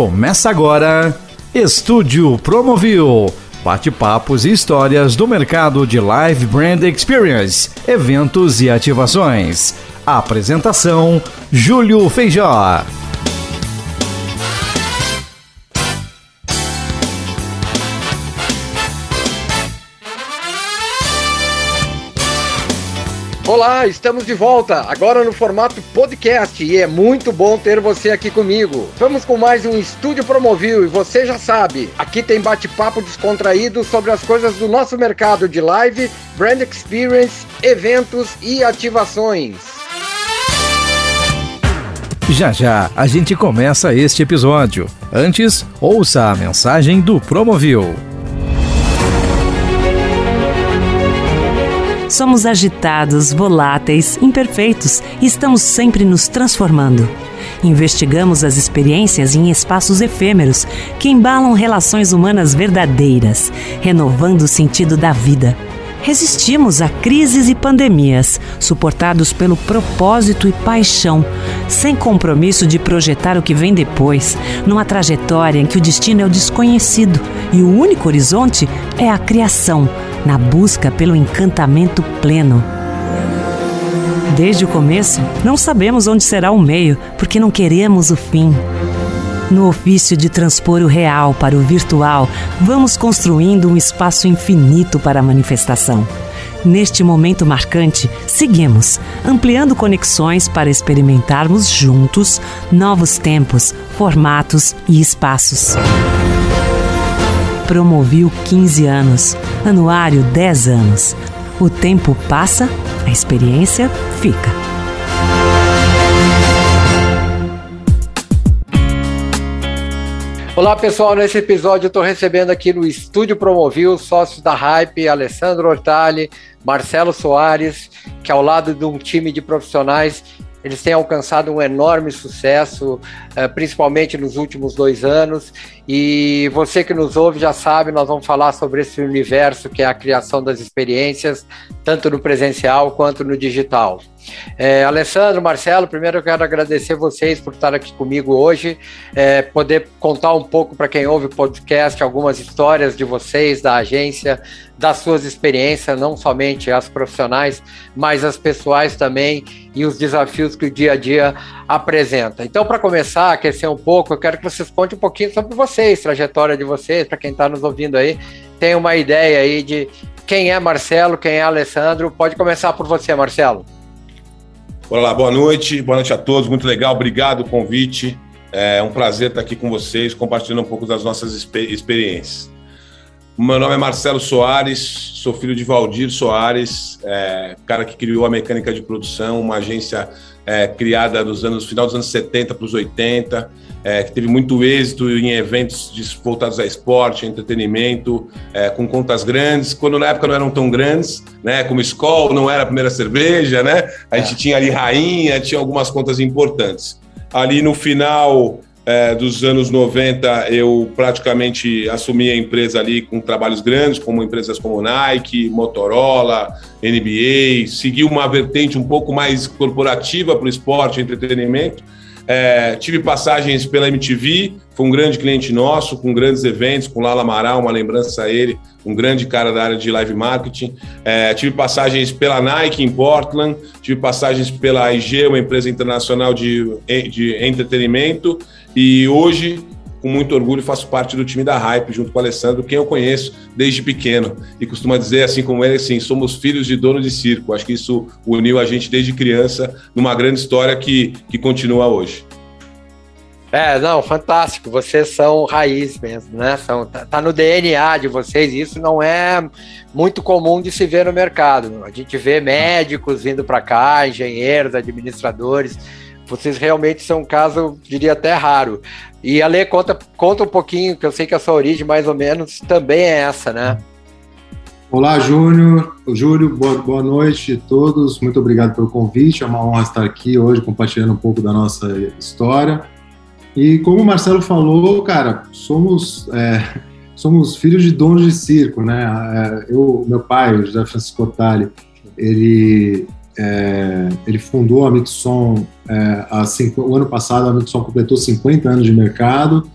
Começa agora Estúdio Promovil. Bate-papos e histórias do mercado de Live Brand Experience, eventos e ativações. Apresentação: Júlio Feijó. Olá, estamos de volta, agora no formato podcast e é muito bom ter você aqui comigo. Vamos com mais um Estúdio Promovil e você já sabe, aqui tem bate-papo descontraído sobre as coisas do nosso mercado de live, brand experience, eventos e ativações. Já já a gente começa este episódio. Antes, ouça a mensagem do Promovil. Somos agitados, voláteis, imperfeitos e estamos sempre nos transformando. Investigamos as experiências em espaços efêmeros que embalam relações humanas verdadeiras, renovando o sentido da vida. Resistimos a crises e pandemias, suportados pelo propósito e paixão, sem compromisso de projetar o que vem depois, numa trajetória em que o destino é o desconhecido e o único horizonte é a criação na busca pelo encantamento pleno. Desde o começo, não sabemos onde será o meio, porque não queremos o fim. No ofício de transpor o real para o virtual, vamos construindo um espaço infinito para a manifestação. Neste momento marcante, seguimos, ampliando conexões para experimentarmos juntos novos tempos, formatos e espaços. Promoviu 15 anos, anuário 10 anos. O tempo passa, a experiência fica. Olá pessoal, nesse episódio eu estou recebendo aqui no Estúdio Promovil sócios da Hype, Alessandro Hortali, Marcelo Soares, que ao lado de um time de profissionais eles têm alcançado um enorme sucesso, eh, principalmente nos últimos dois anos. E você que nos ouve já sabe, nós vamos falar sobre esse universo que é a criação das experiências, tanto no presencial quanto no digital. É, Alessandro, Marcelo, primeiro eu quero agradecer vocês por estar aqui comigo hoje, é, poder contar um pouco para quem ouve o podcast algumas histórias de vocês, da agência, das suas experiências, não somente as profissionais, mas as pessoais também e os desafios que o dia a dia apresenta. Então, para começar, aquecer um pouco, eu quero que vocês contem um pouquinho sobre vocês, trajetória de vocês, para quem está nos ouvindo aí, tem uma ideia aí de quem é Marcelo, quem é Alessandro. Pode começar por você, Marcelo. Olá, boa noite, boa noite a todos, muito legal, obrigado pelo convite. É um prazer estar aqui com vocês, compartilhando um pouco das nossas experiências. Meu nome é Marcelo Soares, sou filho de Valdir Soares, é, cara que criou a mecânica de produção, uma agência é, criada nos anos final dos anos 70 para os 80, é, que teve muito êxito em eventos voltados a esporte, entretenimento, é, com contas grandes, quando na época não eram tão grandes, né? Como Skol não era a primeira cerveja, né? A gente tinha ali Rainha, tinha algumas contas importantes. Ali no final é, dos anos 90, eu praticamente assumi a empresa ali com trabalhos grandes, como empresas como Nike, Motorola, NBA, segui uma vertente um pouco mais corporativa para o esporte e entretenimento. É, tive passagens pela MTV, foi um grande cliente nosso, com grandes eventos, com Lala Amaral, uma lembrança a ele, um grande cara da área de live marketing. É, tive passagens pela Nike em Portland, tive passagens pela IG, uma empresa internacional de, de entretenimento, e hoje, com muito orgulho, faço parte do time da Hype, junto com o Alessandro, quem eu conheço desde pequeno. E costuma dizer, assim como ele, assim, somos filhos de dono de circo. Acho que isso uniu a gente desde criança numa grande história que, que continua hoje. É, não, fantástico. Vocês são raiz mesmo, né? São, tá, tá, no DNA de vocês. Isso não é muito comum de se ver no mercado. A gente vê médicos vindo para cá, engenheiros, administradores vocês realmente são um caso, diria até raro. E a Lê, conta, conta um pouquinho, que eu sei que a sua origem, mais ou menos, também é essa, né? Olá, Júnior. Júlio, boa, boa noite a todos. Muito obrigado pelo convite. É uma honra estar aqui hoje compartilhando um pouco da nossa história. E como o Marcelo falou, cara, somos é, somos filhos de donos de circo, né? É, eu, meu pai, o José Francisco Otali, ele é, ele fundou a Mixon é, há cinco, o ano passado, a Mixon completou 50 anos de mercado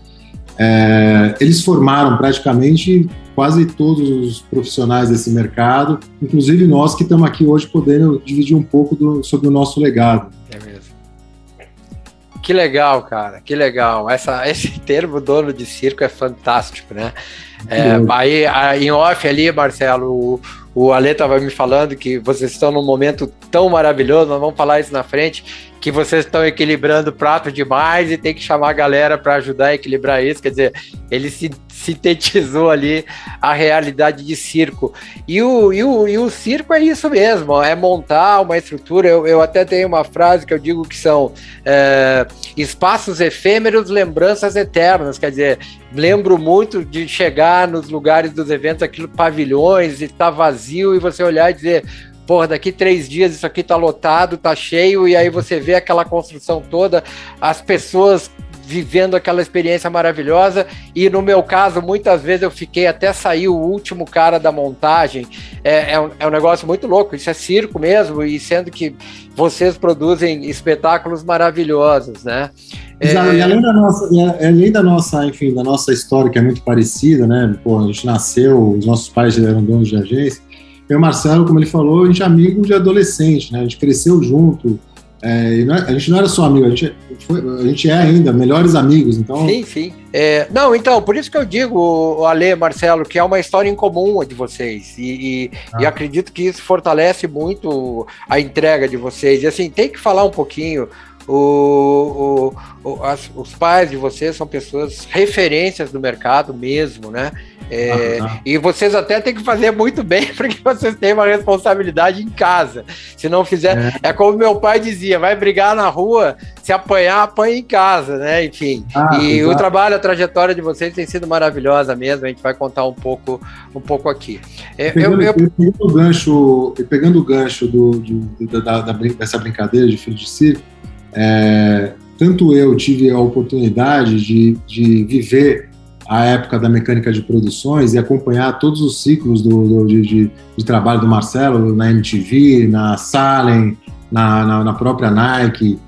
É, eles formaram praticamente quase todos os profissionais desse mercado, inclusive nós que estamos aqui hoje podendo dividir um pouco do, sobre o nosso legado. É mesmo. Que legal, cara, que legal. Essa, esse termo dono de circo é fantástico, né? É, aí, em off ali, Marcelo, o, o Ale estava me falando que vocês estão num momento tão maravilhoso, nós vamos falar isso na frente, que vocês estão equilibrando o prato demais e tem que chamar a galera para ajudar a equilibrar isso. Quer dizer, ele se sintetizou ali a realidade de circo. E o, e o, e o circo é isso mesmo, é montar uma estrutura. Eu, eu até tenho uma frase que eu digo que são é, espaços efêmeros, lembranças eternas. Quer dizer, lembro muito de chegar nos lugares dos eventos, aquilo pavilhões, e tá vazio, e você olhar e dizer porra, daqui três dias isso aqui tá lotado, tá cheio, e aí você vê aquela construção toda, as pessoas vivendo aquela experiência maravilhosa. E no meu caso, muitas vezes eu fiquei até sair o último cara da montagem. É, é, um, é um negócio muito louco, isso é circo mesmo, e sendo que vocês produzem espetáculos maravilhosos, né? Exato, é... e além da nossa, além da nossa, enfim, da nossa história que é muito parecida, né? Pô, a gente nasceu, os nossos pais eram donos de agência, eu e o Marcelo, como ele falou, a gente é amigo de adolescente, né? A gente cresceu junto. É, é, a gente não era só amigo, a gente, foi, a gente é ainda melhores amigos, então... Sim, sim. É, não, então, por isso que eu digo, Ale, Marcelo, que é uma história em comum a de vocês, e, e, ah. e, acredito que isso fortalece muito a entrega de vocês, e assim, tem que falar um pouquinho, o, o, o as, os pais de vocês são pessoas referências do mercado mesmo, né? É, E vocês até têm que fazer muito bem, porque vocês têm uma responsabilidade em casa. Se não fizer, é. é, como meu pai dizia: vai brigar na rua, se apanhar, apanha em casa, né? Enfim. Ah, e exato. o trabalho, a trajetória de vocês tem sido maravilhosa mesmo. A gente vai contar um pouco, um pouco aqui. É, pegando, eu, eu... pegando o gancho, pegando o gancho do, do da, da, dessa brincadeira de filho de circo, é, tanto eu tive a oportunidade de, de viver a época da mecânica de produções e acompanhar todos os ciclos do, do de, de, de, trabalho do Marcelo na MTV, na Salem, na, na, na própria Nike,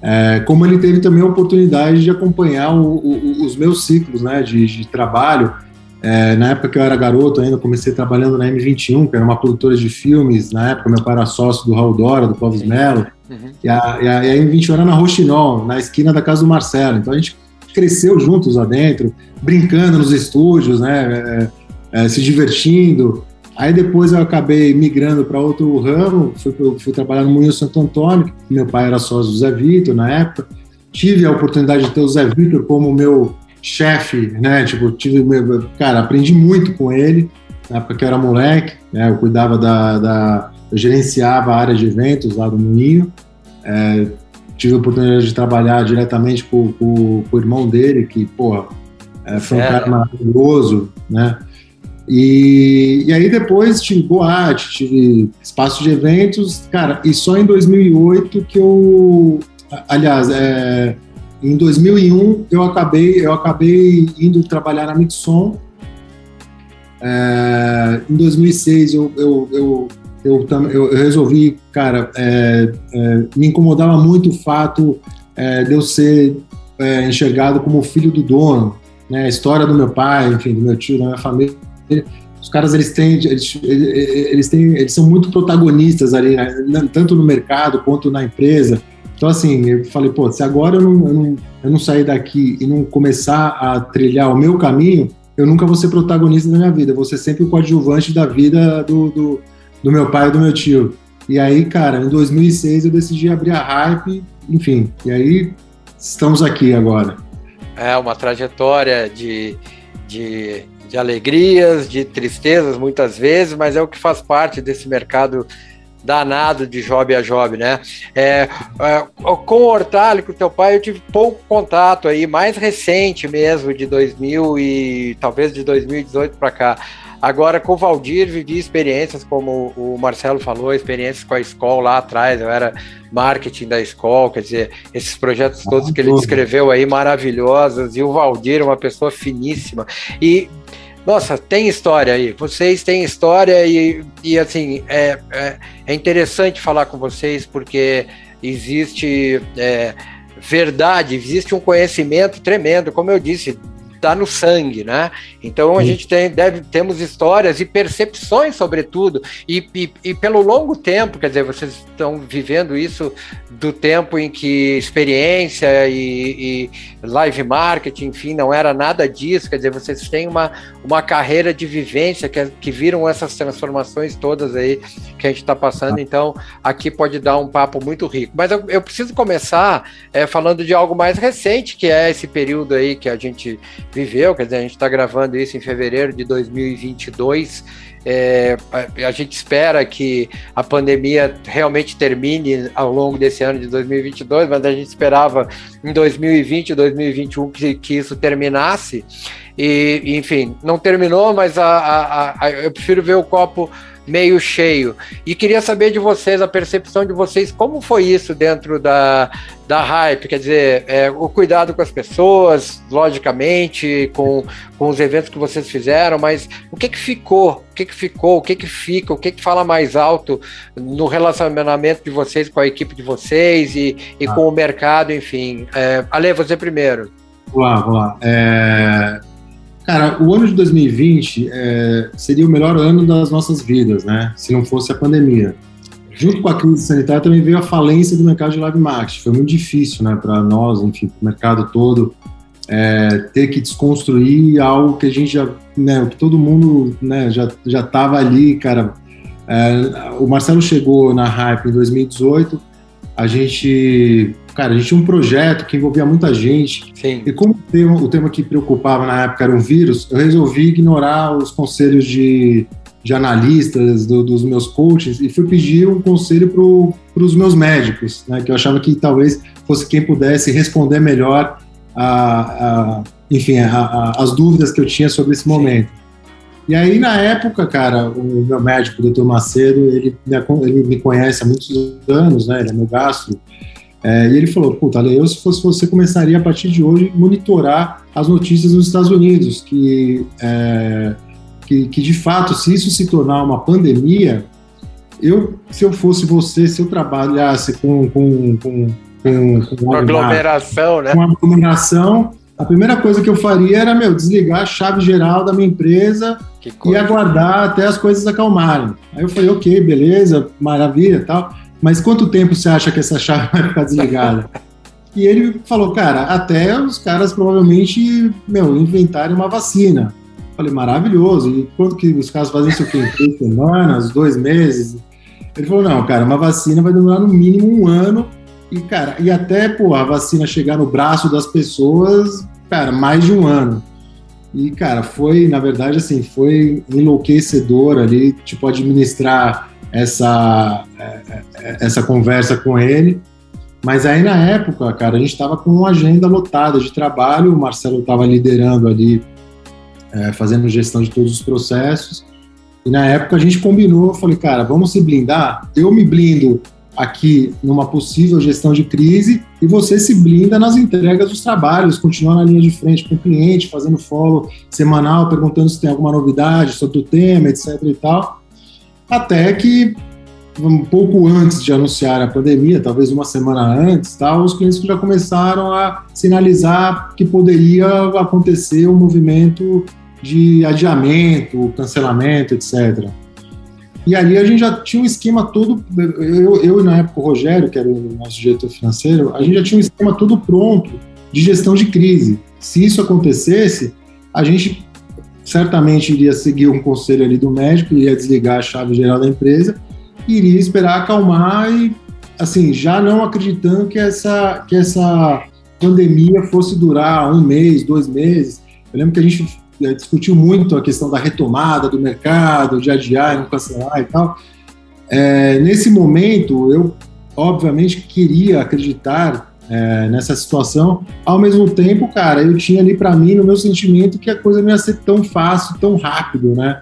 é, como ele teve também a oportunidade de acompanhar o, o, os meus ciclos né, de, de trabalho. É, na época que eu era garoto ainda, comecei trabalhando na M21, que era uma produtora de filmes. Na época, meu pai era sócio do Raul Dora, do Clóvis Mello. Uhum. E, a, e, a, e a M21 era na Roxinol, na esquina da casa do Marcelo. Então a gente cresceu juntos lá dentro, brincando nos estúdios, né, é, é, se divertindo. Aí depois eu acabei migrando para outro ramo, fui, fui, trabalhar no Moinho Santo Antônio, meu pai era sócio do Zé Vitor na época. Tive a oportunidade de ter o Zé Vitor como meu chefe, né? Tipo, tive, cara, aprendi muito com ele, na época que eu era moleque, né? Eu cuidava da, da eu gerenciava a área de eventos lá do Moinho. É, tive a oportunidade de trabalhar diretamente com, com, com o irmão dele, que, porra, é, foi um cara maravilhoso, né? E, e aí depois tive boate, tive espaço de eventos, cara, e só em 2008 que eu, aliás, é, em 2001 eu acabei, eu acabei indo trabalhar na Mixon. É, em 2006 eu, eu, eu eu, eu, resolvi, cara, é, é, me incomodava muito o fato é, de eu ser é, enxergado como filho do dono, né? A história do meu pai, enfim, do meu tio, da minha família. Os caras, eles têm, eles, eles têm, eles são muito protagonistas ali, né? tanto no mercado quanto na empresa. Então, assim, eu falei, pô, se agora eu não, eu não, eu não sair daqui e não começar a trilhar o meu caminho, eu nunca vou ser protagonista da minha vida, eu vou ser sempre o coadjuvante da vida do, do do meu pai e do meu tio. E aí, cara, em 2006 eu decidi abrir a Hype, enfim, e aí estamos aqui agora. É uma trajetória de, de, de alegrias, de tristezas muitas vezes, mas é o que faz parte desse mercado danado de job a job, né? É, é, com o Hortali, com o teu pai, eu tive pouco contato aí, mais recente mesmo, de 2000 e talvez de 2018 para cá. Agora, com o Valdir, vivi experiências, como o Marcelo falou, experiências com a escola lá atrás, eu era marketing da escola, quer dizer, esses projetos todos que ele descreveu aí, maravilhosos, e o Valdir, uma pessoa finíssima. E, nossa, tem história aí, vocês têm história, e, e assim, é, é, é interessante falar com vocês, porque existe. É, verdade, existe um conhecimento tremendo, como eu disse, tá no sangue, né? Então a Sim. gente tem, deve, temos histórias e percepções, sobretudo, e, e, e, pelo longo tempo, quer dizer, vocês estão vivendo isso do tempo em que experiência e, e live marketing, enfim, não era nada disso, quer dizer, vocês têm uma, uma carreira de vivência que, que viram essas transformações todas aí que a gente está passando, então aqui pode dar um papo muito rico. Mas eu, eu preciso começar é, falando de algo mais recente, que é esse período aí que a gente viveu, quer dizer, a gente está gravando isso em fevereiro de 2022. É, a, a, gente espera que a pandemia realmente termine ao longo desse ano de 2022, mas a gente esperava em 2020 e 2021 que, que isso terminasse. E, enfim, não terminou, mas a, a, eu prefiro ver o copo meio cheio. E queria saber de vocês, a percepção de vocês, como foi isso dentro da, da hype? Quer dizer, é, o cuidado com as pessoas, logicamente, com, com os eventos que vocês fizeram, mas o que que ficou? O que que ficou? O que que fica? O que que fala mais alto no relacionamento de vocês com a equipe de vocês e, e ah. com o mercado, enfim? É, Ale, você primeiro. Vamos lá, vamos lá. É, Cara, o ano de 2020 é, seria o melhor ano das nossas vidas, né? Se não fosse a pandemia. Junto com a crise sanitária também veio a falência do mercado de live marketing. Foi muito difícil, né, para nós, enfim, o mercado todo, é, ter que desconstruir algo que a gente já, né, que todo mundo, né, já já estava ali, cara. É, o Marcelo chegou na Hype em 2018. A gente cara, a gente tinha um projeto que envolvia muita gente. Sim. E como o tema, o tema que preocupava na época era um vírus, eu resolvi ignorar os conselhos de, de analistas, do, dos meus coaches, e fui pedir um conselho para os meus médicos, né, que eu achava que talvez fosse quem pudesse responder melhor a, a enfim, a, a, as dúvidas que eu tinha sobre esse momento. Sim. E aí, na época, cara, o meu médico, o doutor Macedo, ele, ele me conhece há muitos anos, né? Ele é meu gastro. É, e ele falou, puta, Ale, eu se fosse você começaria a partir de hoje monitorar as notícias nos Estados Unidos, que, é, que, que, de fato, se isso se tornar uma pandemia, eu, se eu fosse você, se eu trabalhasse com, com, com, com, com uma aglomeração, né? Com aglomeração, a primeira coisa que eu faria era, meu, desligar a chave geral da minha empresa e aguardar até as coisas acalmarem. Aí eu falei, ok, beleza, maravilha tal mas quanto tempo você acha que essa chave vai ficar desligada? e ele falou, cara, até os caras provavelmente, meu, inventarem uma vacina. Falei, maravilhoso. E quanto que os caras fazem isso aqui? Três semanas, dois meses? Ele falou, não, cara, uma vacina vai demorar no mínimo um ano. E, cara, e até, pô, a vacina chegar no braço das pessoas, cara, mais de um ano. E, cara, foi, na verdade, assim, foi enlouquecedor ali, tipo, administrar essa, é, é, essa conversa com ele. Mas aí na época, cara, a gente estava com uma agenda lotada de trabalho, o Marcelo estava liderando ali, é, fazendo gestão de todos os processos. E na época a gente combinou, eu falei, cara, vamos se blindar. Eu me blindo aqui numa possível gestão de crise e você se blinda nas entregas dos trabalhos, continua na linha de frente com o cliente, fazendo follow semanal, perguntando se tem alguma novidade sobre o tema, etc e tal. Até que um pouco antes de anunciar a pandemia, talvez uma semana antes, tal, os clientes já começaram a sinalizar que poderia acontecer um movimento de adiamento, cancelamento, etc. E ali a gente já tinha um esquema todo, eu, eu na época o Rogério, que era o nosso diretor financeiro, a gente já tinha um esquema todo pronto de gestão de crise. Se isso acontecesse, a gente certamente iria seguir um conselho ali do médico, iria desligar a chave geral da empresa, iria esperar acalmar e, assim, já não acreditando que essa, que essa pandemia fosse durar um mês, dois meses. Eu lembro que a gente eh, discutiu muito a questão da retomada do mercado, de adiar não cancelar e tal. É, nesse momento, eu obviamente queria acreditar é, nessa situação. Ao mesmo tempo, cara, eu tinha ali para mim, no meu sentimento, que a coisa não ia ser tão fácil, tão rápido, né?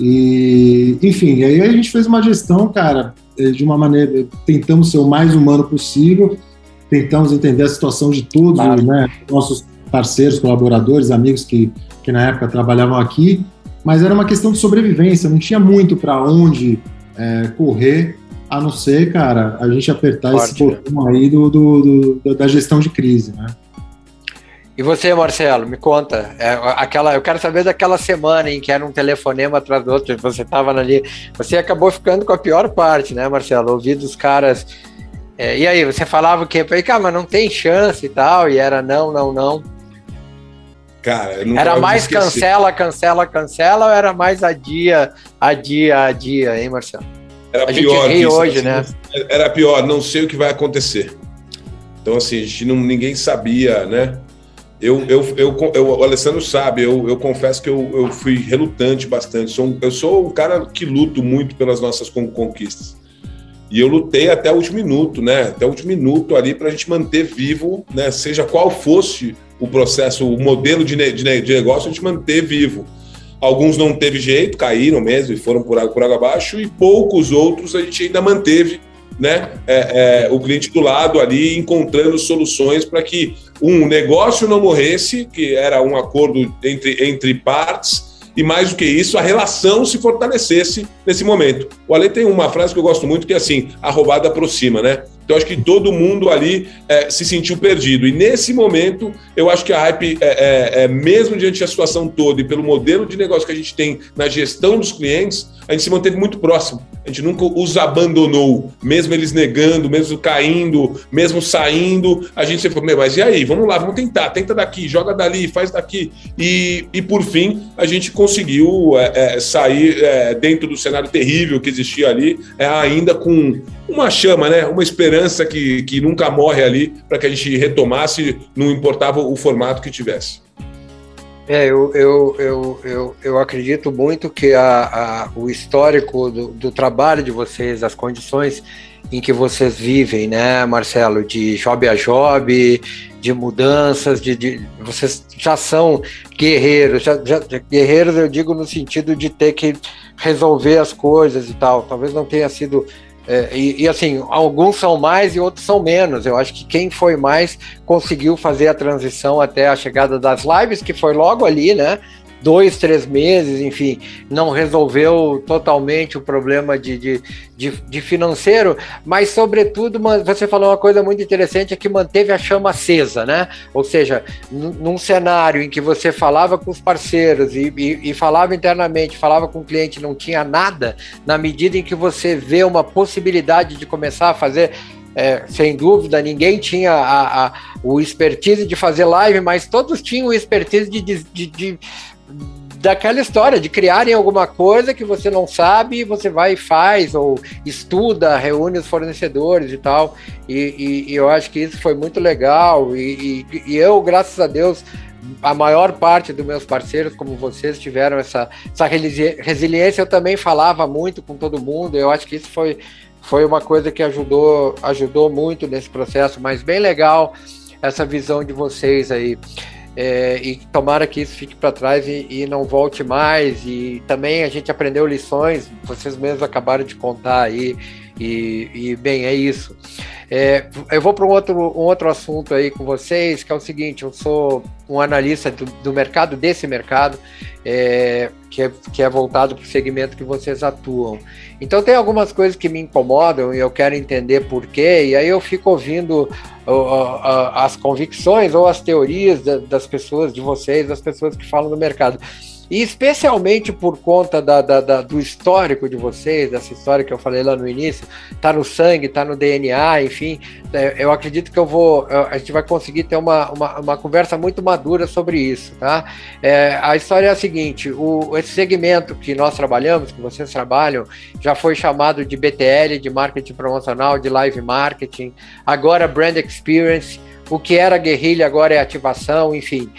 E, enfim, aí a gente fez uma gestão, cara, é, de uma maneira, tentamos ser o mais humano possível, tentamos entender a situação de todos, claro. né? Nossos parceiros, colaboradores, amigos que, que na época trabalhavam aqui, mas era uma questão de sobrevivência, não tinha muito para onde é, correr a não ser, cara, a gente apertar Forte, esse botão aí do, do, do, da gestão de crise, né? E você, Marcelo, me conta. É, aquela, eu quero saber daquela semana em que era um telefonema atrás do outro, você estava ali. Você acabou ficando com a pior parte, né, Marcelo? Ouvir dos caras. É, e aí, você falava o quê? Eu falei, cara, mas não tem chance e tal. E era não, não, não. Cara, era mais cancela, cancela, cancela, ou era mais adia, adia, adia, hein, Marcelo? Era a pior. Gente hoje, assim, né? Era pior, não sei o que vai acontecer. Então, assim, a gente não, ninguém sabia, né? Eu, eu, eu, eu, o Alessandro sabe, eu, eu confesso que eu, eu fui relutante bastante. Sou um, eu sou um cara que luto muito pelas nossas conquistas. E eu lutei até o último minuto, né? Até o último minuto ali para a gente manter vivo, né? Seja qual fosse o processo, o modelo de, de, de negócio, a gente manter vivo. Alguns não teve jeito, caíram mesmo e foram por água, por água abaixo, e poucos outros a gente ainda manteve né, é, é, o cliente do lado ali, encontrando soluções para que um negócio não morresse, que era um acordo entre, entre partes, e mais do que isso, a relação se fortalecesse nesse momento. O Ale tem uma frase que eu gosto muito que é assim: a roubada aproxima, né? Então, acho que todo mundo ali é, se sentiu perdido. E nesse momento, eu acho que a Hype, é, é, é, mesmo diante da situação toda e pelo modelo de negócio que a gente tem na gestão dos clientes, a gente se manteve muito próximo. A gente nunca os abandonou, mesmo eles negando, mesmo caindo, mesmo saindo. A gente sempre falou, mas e aí? Vamos lá, vamos tentar. Tenta daqui, joga dali, faz daqui. E, e por fim, a gente conseguiu é, é, sair é, dentro do cenário terrível que existia ali, ainda com uma chama, né? Uma esperança que, que nunca morre ali para que a gente retomasse, não importava o formato que tivesse. É, eu, eu, eu, eu, eu acredito muito que a, a, o histórico do, do trabalho de vocês, as condições em que vocês vivem, né, Marcelo, de job a job, de mudanças, de, de vocês já são guerreiros, já, já, guerreiros eu digo no sentido de ter que resolver as coisas e tal. Talvez não tenha sido é, e, e, assim, alguns são mais e outros são menos. Eu acho que quem foi mais conseguiu fazer a transição até a chegada das lives, que foi logo ali, né? Dois, três meses, enfim, não resolveu totalmente o problema de, de, de, de financeiro, mas, sobretudo, você falou uma coisa muito interessante, é que manteve a chama acesa, né? Ou seja, num cenário em que você falava com os parceiros e, e, e falava internamente, falava com o cliente, não tinha nada, na medida em que você vê uma possibilidade de começar a fazer é, sem dúvida, ninguém tinha a, a, o expertise de fazer live, mas todos tinham o expertise de, de, de, daquela história de criarem alguma coisa que você não sabe você vai e faz, ou estuda, reúne os fornecedores e tal. E, e, e eu acho que isso foi muito legal. E, e, eu, graças a Deus, a maior parte dos meus parceiros, como vocês, tiveram essa, essa resiliência. Eu também falava muito com todo mundo. Eu acho que isso foi, foi uma coisa que ajudou, ajudou muito nesse processo, mas bem legal essa visão de vocês aí. É, e tomara que isso fique para trás e, e, não volte mais. E também a gente aprendeu lições, vocês mesmos acabaram de contar aí. E, e bem, é isso. É, eu vou para um outro, um outro assunto aí com vocês, que é o seguinte: eu sou um analista do, do mercado, desse mercado, é, que, é, que é voltado para o segmento que vocês atuam. Então, tem algumas coisas que me incomodam e eu quero entender por quê, e aí eu fico ouvindo as convicções ou as teorias das pessoas, de vocês, das pessoas que falam no mercado. E especialmente por conta da, da, da, do histórico de vocês, dessa história que eu falei lá no início, tá no sangue, tá no DNA, enfim, é, eu acredito que eu vou, a gente vai conseguir ter uma, uma, uma conversa muito madura sobre isso, tá? É, a história é a seguinte, o, esse segmento que nós trabalhamos, que vocês trabalham, já foi chamado de BTL, de marketing promocional, de live marketing, agora brand experience, o que era guerrilha agora é ativação, enfim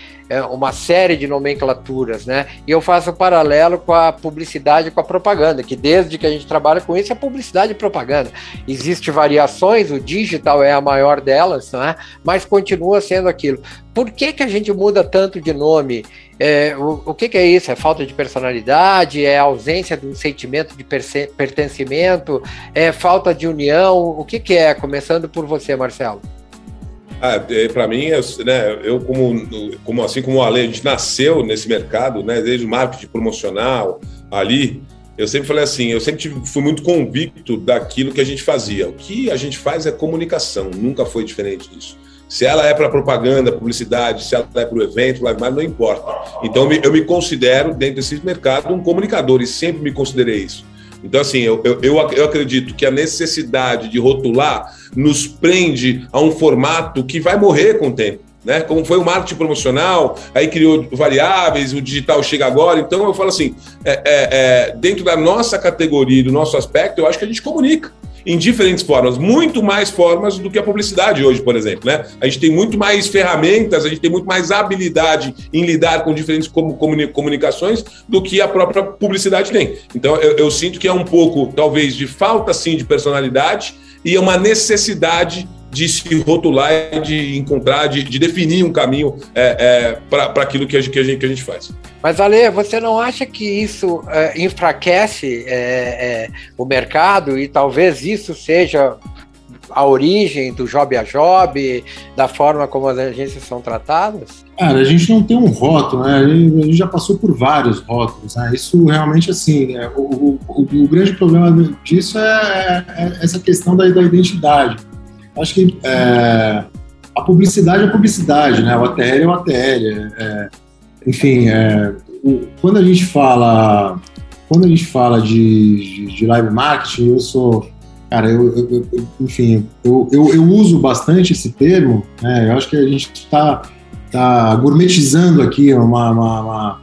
uma série de nomenclaturas, né? E eu faço um paralelo com a publicidade e com a propaganda, que desde que a gente trabalha com isso é publicidade e propaganda. Existem variações, o digital é a maior delas, né? mas continua sendo aquilo. Por que, que a gente muda tanto de nome? É, o, o que, que, é isso? É falta de personalidade? É ausência de um sentimento de pertencimento? É falta de união? O que, que é? Começando por você, Marcelo. Ah, é, para mim, né, eu como, como assim como o Ale, a gente nasceu nesse mercado, né, desde o marketing promocional ali, eu sempre falei assim, eu sempre fui muito convicto daquilo que a gente fazia. O que a gente faz é comunicação, nunca foi diferente disso. Se ela é para propaganda, publicidade, se ela é para o evento, live não importa. Então, eu me, eu me considero, dentro desse mercado, um comunicador e sempre me considerei isso. Então, assim, eu, eu, eu acredito que a necessidade de rotular nos prende a um formato que vai morrer com o tempo. Né? Como foi o marketing promocional, aí criou variáveis, o digital chega agora. Então eu falo assim: é, é, é, dentro da nossa categoria, do nosso aspecto, eu acho que a gente comunica em diferentes formas, muito mais formas do que a publicidade hoje, por exemplo. Né? A gente tem muito mais ferramentas, a gente tem muito mais habilidade em lidar com diferentes comunicações do que a própria publicidade tem. Então eu, eu sinto que é um pouco, talvez, de falta sim de personalidade e é uma necessidade de se rotular, de encontrar, de, de definir um caminho é, é, para aquilo que a, gente, que, a gente, que a gente faz. Mas, Ale, você não acha que isso é, enfraquece é, é, o mercado e talvez isso seja a origem do job a job, da forma como as agências são tratadas? Cara, a gente não tem um rótulo, né? A gente já passou por vários rótulos, né? Isso realmente, assim, é, o, o, o, grande problema disso é, é essa questão da, da identidade acho que é, a publicidade é publicidade, né? O ATL é o ATL. É, enfim, é, o, quando a gente fala quando a gente fala de, de, de live marketing, eu sou cara, eu, eu, eu enfim, eu, eu, eu, uso bastante esse termo, né? Eu acho que a gente está tá gourmetizando aqui uma, uma, uma,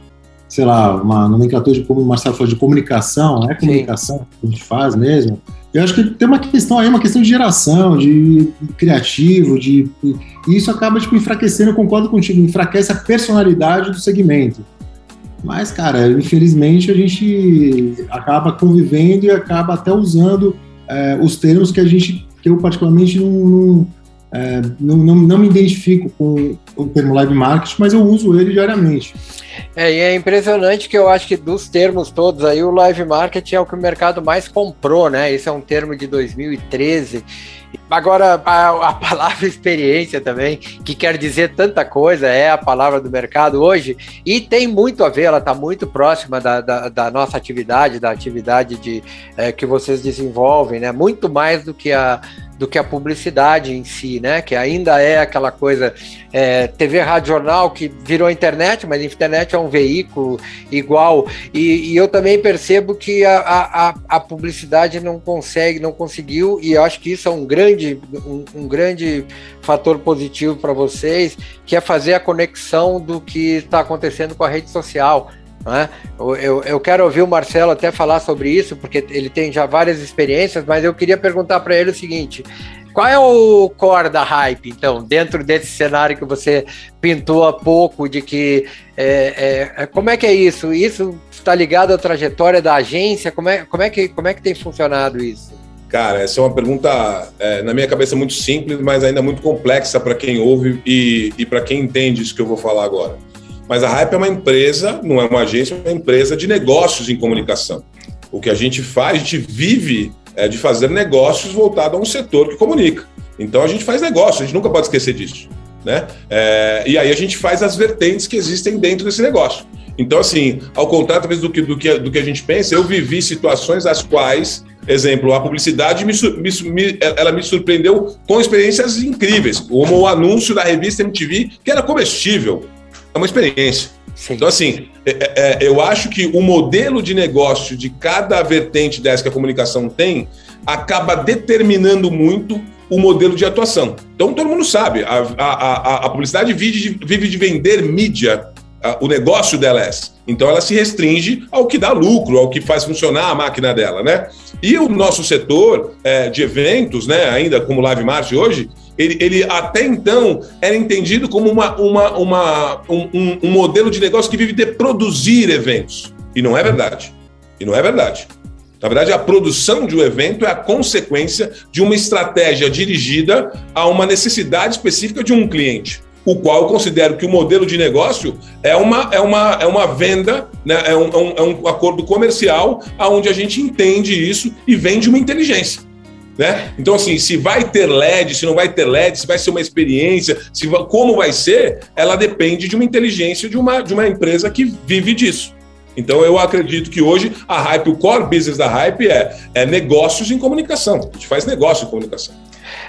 sei lá, uma nomenclatura de como o Marcelo falou de comunicação, é comunicação Sim. que a gente faz mesmo. Eu acho que tem uma questão aí, uma questão de geração, de criativo, de e isso acaba tipo enfraquecendo, eu concordo contigo, enfraquece a personalidade do segmento. Mas, cara, infelizmente a gente acaba convivendo e acaba até usando é, os termos que a gente, que eu particularmente não, não, é, não, não, não, me identifico com o termo live marketing, mas eu uso ele diariamente. É, e é impressionante que eu acho que dos termos todos aí, o live marketing é o que o mercado mais comprou, né? Esse é um termo de 2013. Agora, a, a, palavra experiência também, que quer dizer tanta coisa, é a palavra do mercado hoje, e tem muito a ver, ela está muito próxima da, da, da, nossa atividade, da atividade de, é, que vocês desenvolvem, né? Muito mais do que a, do que a publicidade em si, né? Que ainda é aquela coisa é, TV, rádio, jornal que virou internet, mas a internet é um veículo igual. E, e eu também percebo que a, a, a, publicidade não consegue, não conseguiu, e eu acho que isso é um grande, um, um grande fator positivo para vocês, que é fazer a conexão do que está acontecendo com a rede social. Né? Eu, eu quero ouvir o Marcelo até falar sobre isso, porque ele tem já várias experiências, mas eu queria perguntar para ele o seguinte: qual é o core da hype, então, dentro desse cenário que você pintou há pouco, de que é, é, é como é que é isso? Isso está ligado à trajetória da agência? Como é, como é, que, como é que tem funcionado isso? Cara, essa é uma pergunta, é, na minha cabeça, muito simples, mas ainda muito complexa para quem ouve e, e para quem entende isso que eu vou falar agora. Mas a Hype é uma empresa, não é uma agência, é uma empresa de negócios em comunicação. O que a gente faz, a gente vive é, de fazer negócios voltado a um setor que comunica. Então a gente faz negócio, a gente nunca pode esquecer disso. Né? É, e aí a gente faz as vertentes que existem dentro desse negócio. Então, assim, ao contrário talvez do que, do que, do que a gente pensa, eu vivi situações as quais, exemplo, a publicidade me, me, ela me surpreendeu com experiências incríveis, como o anúncio da revista MTV, que era comestível é uma experiência. Sim. Então, assim, é, é, é, eu acho que o modelo de negócio de cada vertente dessa que a comunicação tem acaba determinando muito o modelo de atuação. Então, todo mundo sabe, a, a, a, a publicidade vive de, vive de vender mídia, o negócio dela é esse. Então, ela se restringe ao que dá lucro, ao que faz funcionar a máquina dela, né? E o nosso setor é, de eventos, né, ainda como Live Mart hoje, ele, ele até então era entendido como uma, uma, uma um, um modelo de negócio que vive de produzir eventos. E não é verdade. E não é verdade. Na verdade, a produção de um evento é a consequência de uma estratégia dirigida a uma necessidade específica de um cliente, o qual eu considero que o modelo de negócio é uma, é uma, é uma venda, né? é, um, é, um, é acordo comercial onde a gente entende isso e vende uma inteligência. Né? Então, assim, se vai ter LED, se não vai ter LED, se vai ser uma experiência, se vai, como vai ser, ela depende de uma inteligência de uma, de uma empresa que vive disso. Então, eu acredito que hoje a Hype, o core business da Hype é, é negócios em comunicação. A gente faz negócio em comunicação.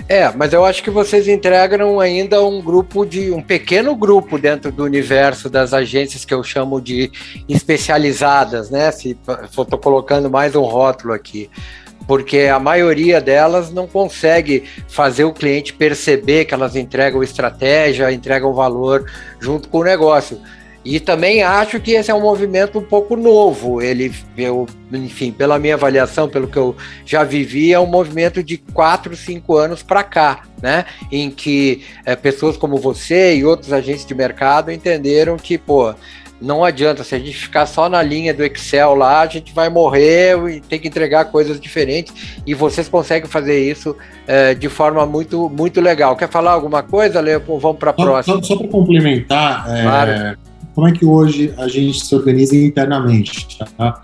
É, mas eu acho que vocês entregam ainda um grupo de um pequeno grupo dentro do universo das agências que eu chamo de especializadas, né? Se estou colocando mais um rótulo aqui porque a maioria delas não consegue fazer o cliente perceber que elas entregam estratégia, entregam valor junto com o negócio. E também acho que esse é um movimento um pouco novo. Ele, eu, enfim, pela minha avaliação, pelo que eu já vivi, é um movimento de quatro, cinco anos para cá, né? Em que é, pessoas como você e outros agentes de mercado entenderam que, pô, não adianta, se a gente ficar só na linha do Excel lá, a gente vai morrer e tem que entregar coisas diferentes. E vocês conseguem fazer isso é, de forma muito, muito legal. Quer falar alguma coisa, Leopoldo? Vamos para a próxima. Só, só para complementar, é, claro. Como é que hoje a gente se organiza internamente? Tá?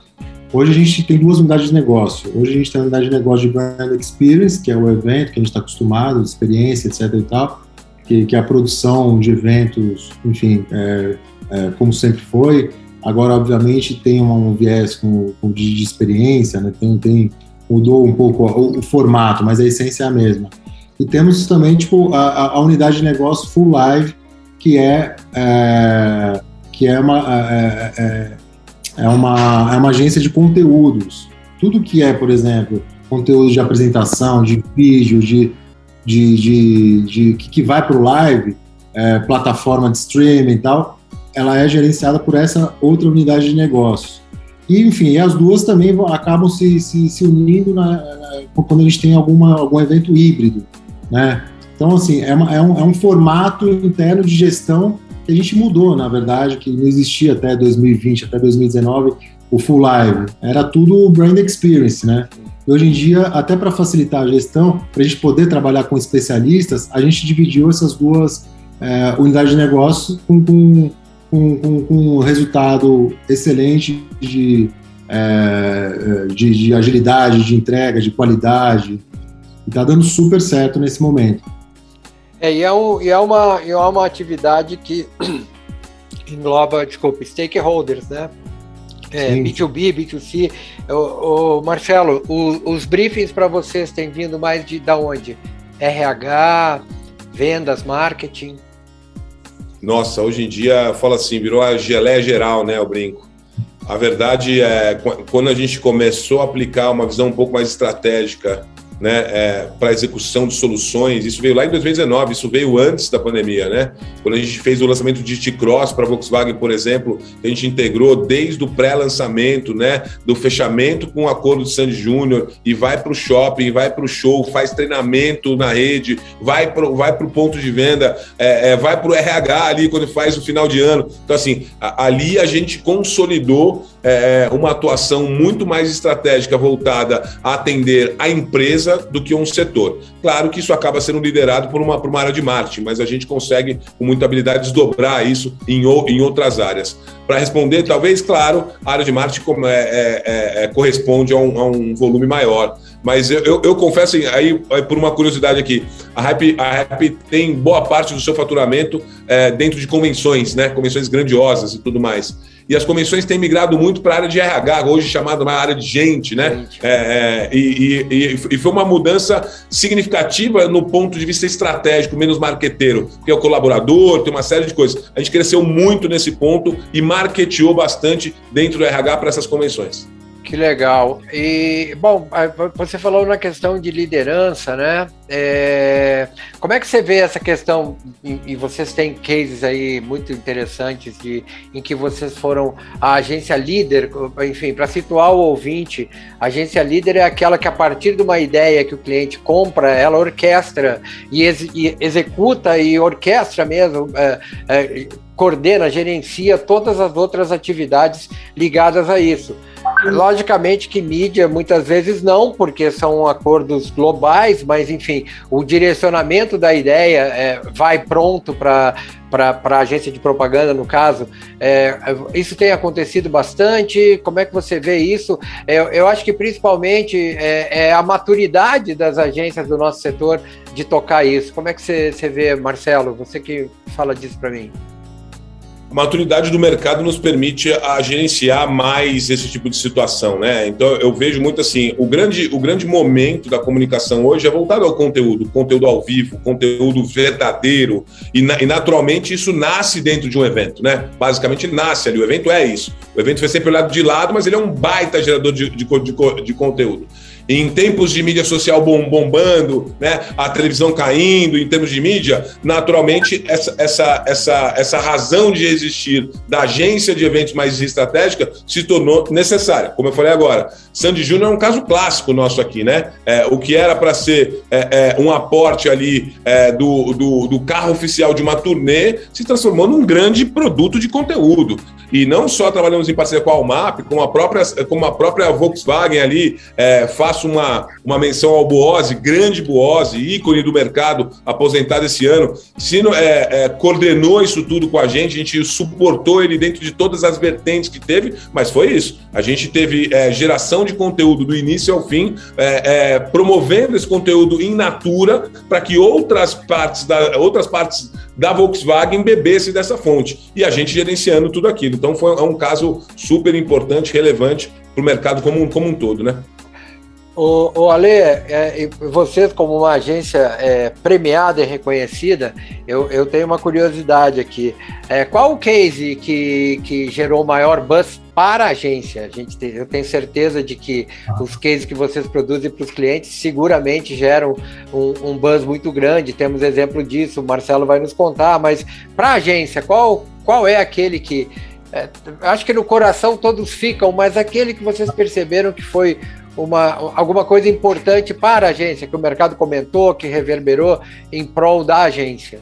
Hoje a gente tem duas unidades de negócio. Hoje a gente tem a unidade de negócio de Brand Experience, que é o evento que a gente está acostumado, experiência, etc. e tal, que, que é a produção de eventos, enfim, é, é, como sempre foi. Agora, obviamente, tem um, viés com, com de, de, experiência, né? tem, tem, mudou um pouco o, o, formato, mas a essência é a mesma. E temos também tipo, a, a unidade de negócio Full Live, que é, é que é uma, é, é, é, uma, é uma agência de conteúdos. Tudo que é, por exemplo, conteúdo de apresentação, de vídeo, de, de, de, de que, que vai para o live, é, plataforma de streaming e tal, ela é gerenciada por essa outra unidade de negócios. E, enfim, as duas também acabam se, se, se unindo na, na, quando a gente tem alguma, algum evento híbrido, né? Então, assim, é, uma, é, um, é um formato interno de gestão a gente mudou, na verdade, que não existia até 2020, até 2019, o Full Live. Era tudo brand experience, né? E hoje em dia, até para facilitar a gestão, para a gente poder trabalhar com especialistas, a gente dividiu essas duas é, unidades de negócio com, com com, com, um resultado excelente de, é, de, de, agilidade, de entrega, de qualidade. Está dando super certo nesse momento. É, e é, um, e é, uma, e é uma atividade que engloba, desculpa, stakeholders, né? É, B2B, B2C. O, o Marcelo, o, os briefings para vocês têm vindo mais de da onde? RH, vendas, marketing? Nossa, hoje em dia, fala assim, virou a geleia geral, né? Eu brinco. A verdade é, quando a gente começou a aplicar uma visão um pouco mais estratégica né, é, para execução de soluções. Isso veio lá em 2019, isso veio antes da pandemia, né? Quando a gente fez o lançamento de T-Cross para a Volkswagen, por exemplo, a gente integrou desde o pré-lançamento, né, do fechamento com o acordo de Sandy Júnior e vai para o shopping, vai para o show, faz treinamento na rede, vai para vai o ponto de venda, é, é, vai para o RH ali quando faz o final de ano. Então, assim, a, ali a gente consolidou é, uma atuação muito mais estratégica voltada a atender a empresa do que um setor. Claro que isso acaba sendo liderado por uma, por uma área de marketing, mas a gente consegue, com muita habilidade, desdobrar isso em, em outras áreas. Para responder, talvez, claro, a área de marketing é, é, é, é, corresponde a um, a um, volume maior. Mas eu, eu, eu confesso, aí, por uma curiosidade aqui, a Hype, a Hype tem boa parte do seu faturamento é, dentro de convenções, né? convenções grandiosas e tudo mais. E as convenções têm migrado muito para a área de RH, hoje chamada uma área de gente, né? É, é, e, e, e, foi uma mudança significativa no ponto de vista estratégico, menos marqueteiro, porque é o colaborador, tem uma série de coisas. A gente cresceu muito nesse ponto e marketeou bastante dentro do RH para essas convenções. Que legal. E, bom, você falou na questão de liderança, né? É, como é que você vê essa questão? E vocês têm cases aí muito interessantes de, em que vocês foram a agência líder, enfim, para situar o ouvinte, a agência líder é aquela que, a partir de uma ideia que o cliente compra, ela orquestra e, ex, e executa e orquestra mesmo. É, é, coordena, gerencia todas as outras atividades ligadas a isso. Logicamente que mídia muitas vezes não, porque são acordos globais, mas enfim, o direcionamento da ideia é, vai pronto para para a agência de propaganda, no caso. É, isso tem acontecido bastante. Como é que você vê isso? É, eu acho que principalmente é, é, a maturidade das agências do nosso setor de tocar isso. Como é que você, você vê, Marcelo? Você que fala disso para mim. A maturidade do mercado nos permite a gerenciar mais esse tipo de situação, né? Então eu vejo muito assim, o grande, o grande momento da comunicação hoje é voltado ao conteúdo, conteúdo ao vivo, conteúdo verdadeiro, e, e naturalmente isso nasce dentro de um evento, né? Basicamente nasce ali, o evento é isso. O evento foi sempre olhado de lado, mas ele é um baita gerador de, de, de, de conteúdo em tempos de mídia social bombando, né, a televisão caindo em termos de mídia, naturalmente essa, essa, essa, essa razão de existir da agência de eventos mais estratégica se tornou necessária. Como eu falei agora, Sandy Júnior é um caso clássico nosso aqui, né? É, o que era para ser é, é, um aporte ali é, do, do, do carro oficial de uma turnê se transformou num grande produto de conteúdo. E não só trabalhamos em parceria com a Almap, como a própria, como a própria Volkswagen ali, é, faço uma, uma menção ao Boose, grande Boose, ícone do mercado, aposentado esse ano. Sino é, é, coordenou isso tudo com a gente, a gente suportou ele dentro de todas as vertentes que teve, mas foi isso. A gente teve é, geração de conteúdo do início ao fim, é, é, promovendo esse conteúdo in natura para que outras partes da, outras partes da Volkswagen bebesse dessa fonte. E a gente gerenciando tudo aquilo. Então foi é um caso super importante, relevante para o mercado como, como um todo, né? O, o Ale, é, vocês como uma agência é, premiada e reconhecida, eu, eu tenho uma curiosidade aqui. É, qual o case que, que gerou maior buzz para a agência? A gente tem, eu tenho certeza de que os cases que vocês produzem para os clientes seguramente geram um, um buzz muito grande. Temos exemplo disso, o Marcelo vai nos contar, mas para a agência, qual, qual é aquele que é, acho que no coração todos ficam, mas aquele que vocês perceberam que foi uma, alguma coisa importante para a agência, que o mercado comentou, que reverberou em prol da agência?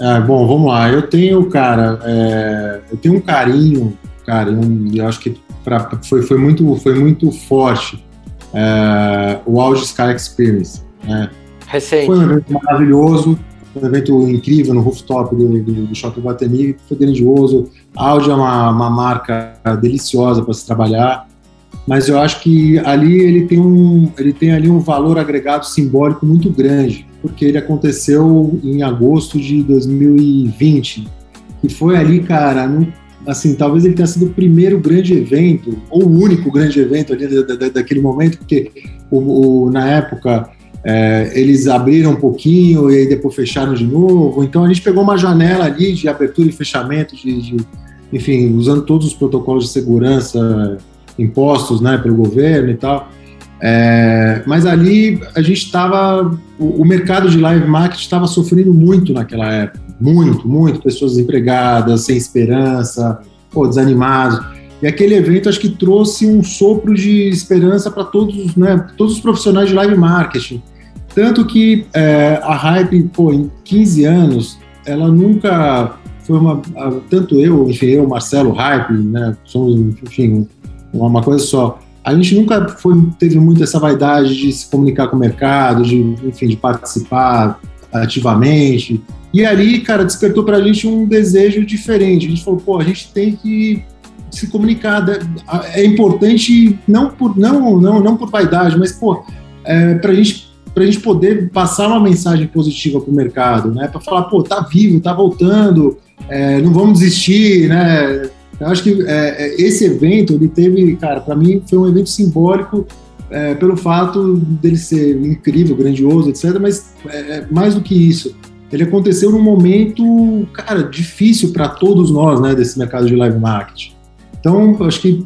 É, bom, vamos lá. Eu tenho, cara, é, eu tenho um carinho, cara, um, eu acho que pra, foi, foi, muito, foi muito forte é, o Auge Sky Experience. Né? Recente. Foi um evento maravilhoso, um evento incrível no rooftop do, do, do Shopping Guatemi, foi grandioso. A Audi é uma, uma marca deliciosa para se trabalhar mas eu acho que ali ele tem um ele tem ali um valor agregado simbólico muito grande, porque ele aconteceu em agosto de 2020 e foi ali, cara, no, assim, talvez ele tenha sido o primeiro grande evento ou o único grande evento ali da, da, daquele momento, porque o, o na época é, eles abriram um pouquinho e aí depois fecharam de novo. Então a gente pegou uma janela ali de abertura e fechamento, de, de enfim, usando todos os protocolos de segurança impostos né, pelo governo e tal. É, mas ali a gente estava. O, o, mercado de live marketing estava sofrendo muito naquela época. Muito, muito. Pessoas desempregadas, sem esperança, pô, desanimados. E aquele evento acho que trouxe um sopro de esperança para todos, né, todos os profissionais de live marketing. Tanto que é, a Hype, pô, em 15 anos, ela nunca foi uma. Tanto eu, enfim, eu, Marcelo Hype, né, somos, enfim, uma coisa só. A gente nunca foi, teve muito essa vaidade de se comunicar com o mercado, de, enfim, de participar ativamente. E ali, cara, despertou para a gente um desejo diferente. A gente falou, pô, a gente tem que se comunicar. É importante não por não não não por vaidade, mas pô, é, para gente para a gente poder passar uma mensagem positiva para o mercado, né? Para falar, pô, tá vivo, tá voltando, é, não vamos desistir, né? Eu acho que é, é, esse evento, ele teve, cara, para mim foi um evento simbólico é, pelo fato dele ser incrível, grandioso, etc. Mas é, é, mais do que isso, ele aconteceu num momento, cara, difícil para todos nós, né, desse mercado de live marketing. Então, acho que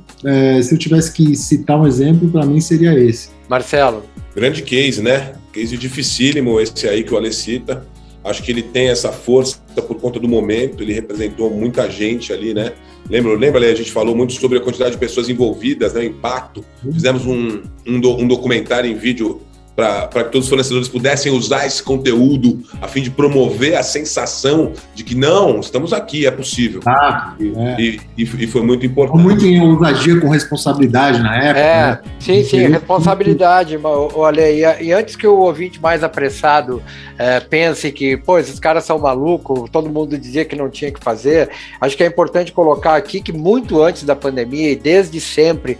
se eu tivesse que citar um exemplo, para mim seria esse. Marcelo. Grande case, né? Case dificílimo esse aí que o Ale cita. Acho que ele tem essa força por conta do momento, ele representou muita gente ali, né? Lembra, lembra, a gente falou muito sobre a quantidade de pessoas envolvidas, né, o impacto. Uhum. Fizemos um, um, do, um documentário em vídeo para que todos os fornecedores pudessem usar esse conteúdo a fim de promover a sensação de que não, estamos aqui, é possível. Ah, e, é. e, e, e, foi muito importante. Muito em ousadia com responsabilidade na época. É, né? sim, sim, responsabilidade. Olha, e, e antes que o ouvinte mais apressado é, pense que, pô, esses caras são malucos, todo mundo dizia que não tinha que fazer, acho que é importante colocar aqui que muito antes da pandemia e desde sempre,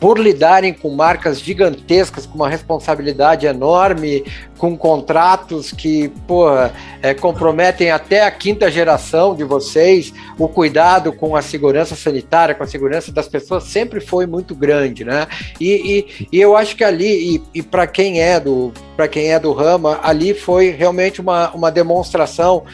por lidarem com marcas gigantescas, com uma responsabilidade enorme, com contratos que porra, é, comprometem até a quinta geração de vocês, o cuidado com a segurança sanitária, com a segurança das pessoas sempre foi muito grande, né? E, e, e eu acho que ali, e, e para quem é do para quem é do Rama, ali foi realmente uma, uma demonstração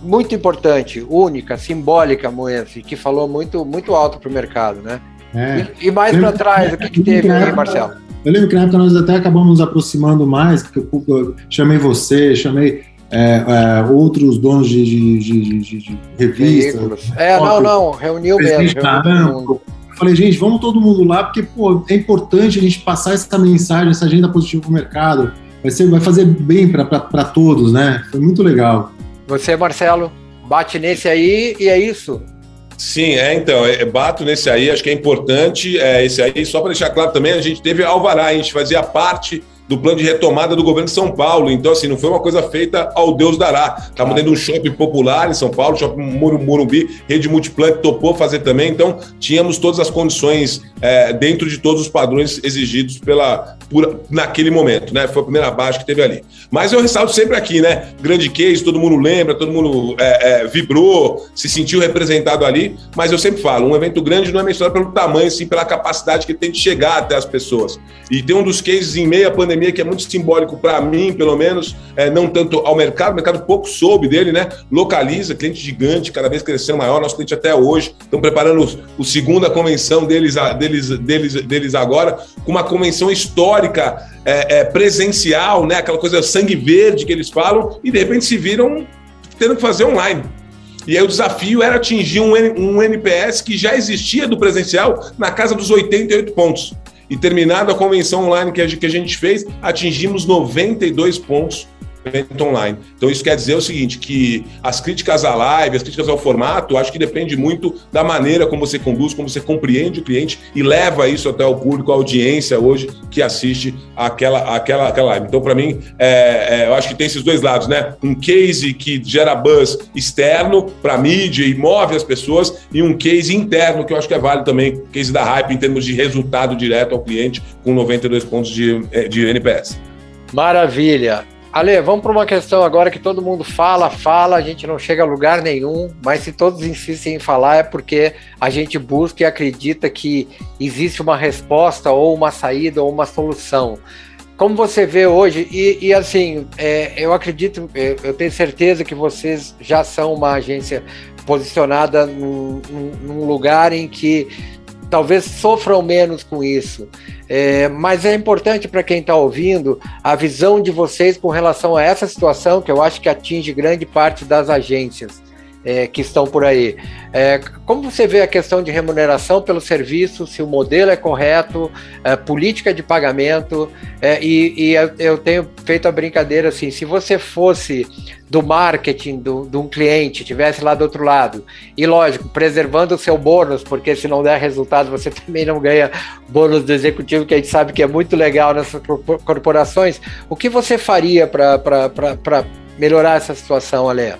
muito importante, única, simbólica, Moense, que falou muito, muito alto para o mercado, né? É. E, e, mais para trás, o que, que teve aí, Marcelo? Eu lembro que na época nós até acabamos nos aproximando mais, que eu, chamei você, chamei é, é, outros donos de, de, de, de revistas. É, não, não, reuniu mesmo. Reuniu eu falei, gente, vamos todo mundo lá, porque pô, é importante a gente passar essa mensagem, essa agenda positiva para o mercado. Vai, ser, vai fazer bem para todos, né? Foi muito legal. Você, Marcelo, bate nesse aí e é isso. Sim, é então, é, bato nesse aí, acho que é importante. É, esse aí, só para deixar claro também, a gente teve Alvará, a gente fazia parte do plano de retomada do governo de São Paulo. Então, assim, não foi uma coisa feita ao Deus dará. Estamos dentro de um shopping popular em São Paulo, shopping Morumbi, rede Multiplan que topou fazer também. Então, tínhamos todas as condições é, dentro de todos os padrões exigidos pela, por, naquele momento, né? Foi a primeira baixa que teve ali. Mas eu ressalto sempre aqui, né? Grande case, todo mundo lembra, todo mundo é, é, vibrou, se sentiu representado ali. Mas eu sempre falo, um evento grande não é mensurado pelo tamanho, sim pela capacidade que tem de chegar até as pessoas. E tem um dos cases em meia pandemia pandemia que é muito simbólico para mim, pelo menos, é, não tanto ao mercado, o mercado pouco soube dele, né? Localiza, cliente gigante, cada vez crescendo maior, nosso cliente até hoje. Estão preparando o, o segunda convenção deles, deles, deles, deles agora, com uma convenção histórica é, é, presencial, né? Aquela coisa sangue verde que eles falam, e de repente se viram tendo que fazer online. E aí o desafio era atingir um, um NPS que já existia do presencial na casa dos 88 pontos. E terminada a convenção online que a gente fez, atingimos 92 pontos evento online. Então isso quer dizer o seguinte, que as críticas à live, as críticas ao formato, acho que depende muito da maneira como você conduz, como você compreende o cliente e leva isso até o público, a audiência hoje que assiste aquela, aquela, aquela live. Então para mim, é, é, eu acho que tem esses dois lados, né? Um case que gera buzz externo para mídia e move as pessoas e um case interno que eu acho que é válido também, case da Hype em termos de resultado direto ao cliente com 92 pontos de, de NPS. Maravilha. Ale, vamos para uma questão agora que todo mundo fala, fala, a gente não chega a lugar nenhum, mas se todos insistem em falar é porque a gente busca e acredita que existe uma resposta ou uma saída ou uma solução. Como você vê hoje, e, e assim, é, eu acredito, eu, eu tenho certeza que vocês já são uma agência posicionada num, num lugar em que talvez sofram menos com isso. É, mas é importante para quem está ouvindo a visão de vocês com relação a essa situação que eu acho que atinge grande parte das agências é, que estão por aí. É, como você vê a questão de remuneração pelo serviço, se o modelo é correto, é, política de pagamento, é, e, e, eu tenho feito a brincadeira assim, se você fosse do marketing do, de um cliente, tivesse lá do outro lado, e lógico, preservando o seu bônus, porque se não der resultado, você também não ganha bônus do executivo, que a gente sabe que é muito legal nessas corporações, o que você faria para melhorar essa situação, Alea?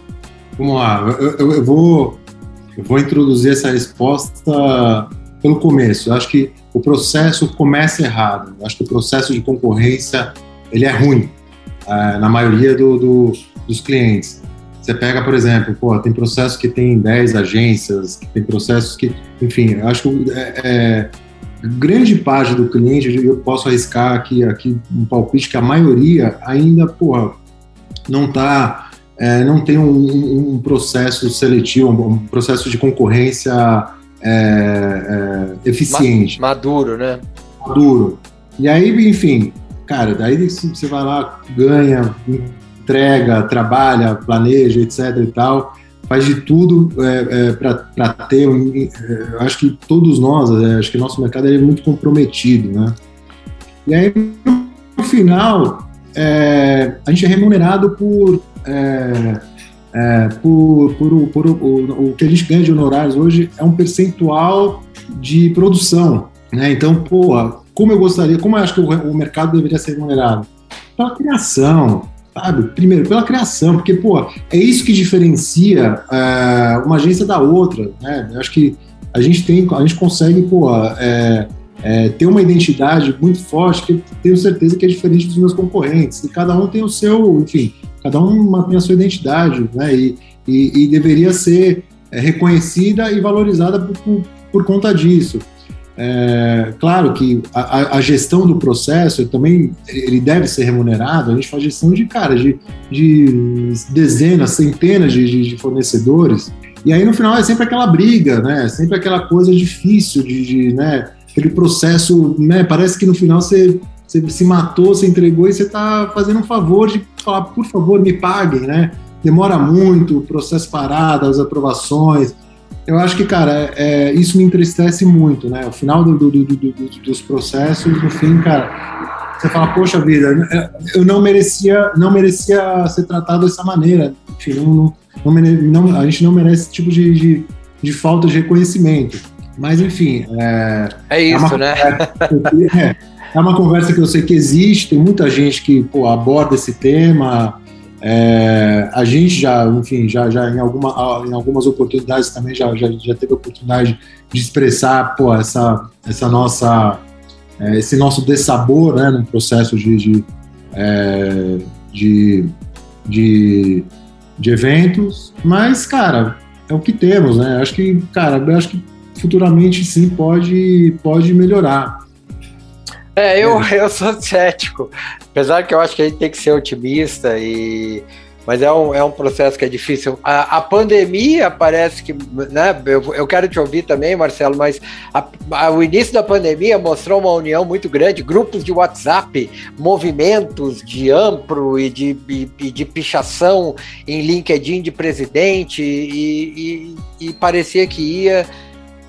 Vamos lá, eu, eu, eu, vou, eu vou introduzir essa resposta pelo começo. Eu acho que o processo começa errado. Eu acho que o processo de concorrência ele é ruim é, na maioria do, do, dos clientes. Você pega, por exemplo, pô, tem processos que tem 10 agências, tem processos que, enfim, eu acho que é, é, grande parte do cliente, eu posso arriscar aqui, aqui um palpite que a maioria ainda, porra, não está é, não tem um, um, processo seletivo, um processo de concorrência é, é, eficiente. Maduro, né? Maduro. E aí, enfim, cara, daí você vai lá, ganha, entrega, trabalha, planeja, etc e tal, faz de tudo é, é, para ter. É, acho que todos nós, acho que nosso mercado é muito comprometido, né? E aí, no final, a gente é remunerado por é, é, por, por, por, o, o que a gente ganha de honorários hoje é um percentual de produção. Né? Então, pô, como eu gostaria, como eu acho que o, o mercado deveria ser remunerado? Pela criação, sabe? Primeiro, pela criação, porque, pô, é isso que diferencia é, uma agência da outra, né? Eu acho que a gente tem, a gente consegue, pô, é, é, ter uma identidade muito forte que tenho certeza que é diferente dos meus concorrentes. E cada um tem o seu, enfim, cada um tem a sua identidade, né? E, e, e deveria ser é, reconhecida e valorizada por, por, por conta disso. É, claro que a, a, gestão do processo também ele deve ser remunerado. A gente faz gestão de cara de, de dezenas, centenas de, de, fornecedores. E aí no final é sempre aquela briga, né? Sempre aquela coisa difícil de, de né? Aquele processo, né? Parece que no final você, você se matou, você entregou e você está fazendo um favor de falar, por favor, me paguem, né? Demora muito, o processo parado, as aprovações eu acho que, cara, é, é, isso me entristece muito, né? O final do, do, do, dos processos, no fim, cara, você fala, poxa vida, eu não merecia, não merecia ser tratado dessa maneira. Enfim, não, não, não a gente não merece esse tipo de, de, de, falta de reconhecimento. Mas, enfim. É, é isso, é né? É, é uma conversa que eu sei que existe, tem muita gente que pô, aborda esse tema é, a gente já, enfim, já, já em, alguma, em algumas oportunidades também já, já, já teve a oportunidade de expressar pô, essa, essa nossa, é, esse nosso dessabor né, no processo de, de, é, de, de, de, eventos, mas, cara, é o que temos, né? Acho que, cara, acho que futuramente sim pode, pode melhorar. É, eu, eu sou cético. Apesar que eu acho que a gente tem que ser otimista e. Mas é um, é um processo que é difícil. A, a pandemia parece que. Né, eu, eu quero te ouvir também, Marcelo, mas a, a, o início da pandemia mostrou uma união muito grande grupos de WhatsApp, movimentos de amplo e de, e, e de pichação em LinkedIn de presidente, e, e, e parecia que ia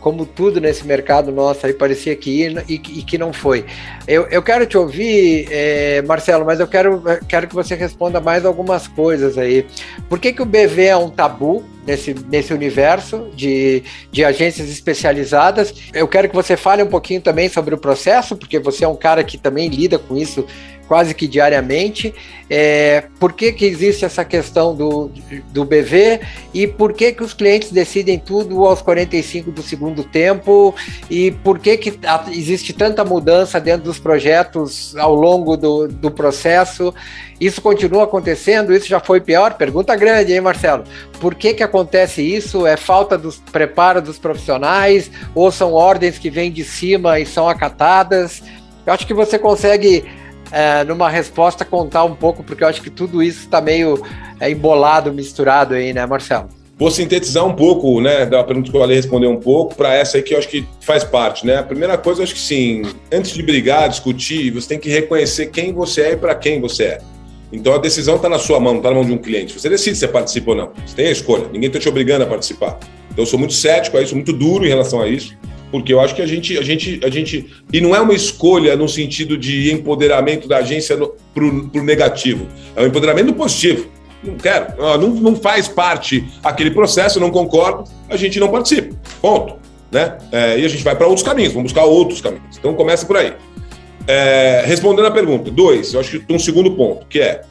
como tudo nesse mercado nosso aí parecia que ia e, e que não foi. Eu, eu quero te ouvir, é, Marcelo, mas eu quero, quero que você responda mais algumas coisas aí. Por que, que o BV é um tabu nesse, nesse universo de, de agências especializadas? Eu quero que você fale um pouquinho também sobre o processo, porque você é um cara que também lida com isso quase que diariamente. É, por que, que existe essa questão do, do BV e por que, que os clientes decidem tudo aos 45 do segundo tempo e por que, que existe tanta mudança dentro dos projetos ao longo do, do processo? Isso continua acontecendo? Isso já foi pior? Pergunta grande, hein, Marcelo? Por que, que acontece isso? É falta do preparo dos profissionais ou são ordens que vêm de cima e são acatadas? Eu acho que você consegue é, numa resposta, contar um pouco, porque eu acho que tudo isso está meio é, embolado, misturado aí, né, Marcelo? Vou sintetizar um pouco, né, da pergunta que eu falei responder um pouco, para essa aí que eu acho que faz parte, né? A primeira coisa, eu acho que sim, antes de brigar, discutir, você tem que reconhecer quem você é e para quem você é. Então a decisão está na sua mão, não está na mão de um cliente. Você decide se participa ou não. Você tem a escolha. Ninguém está te obrigando a participar. Então eu sou muito cético a isso, muito duro em relação a isso porque eu acho que a gente, a gente, a gente. E não é uma escolha no sentido de empoderamento da agência para o negativo, é um empoderamento positivo. Não quero, não, não faz parte aquele processo, não concordo, a gente não participa. Ponto. Né? É, e a gente vai para outros caminhos, vamos buscar outros caminhos. Então começa por aí. É, respondendo a pergunta, dois, eu acho que tem um segundo ponto, que é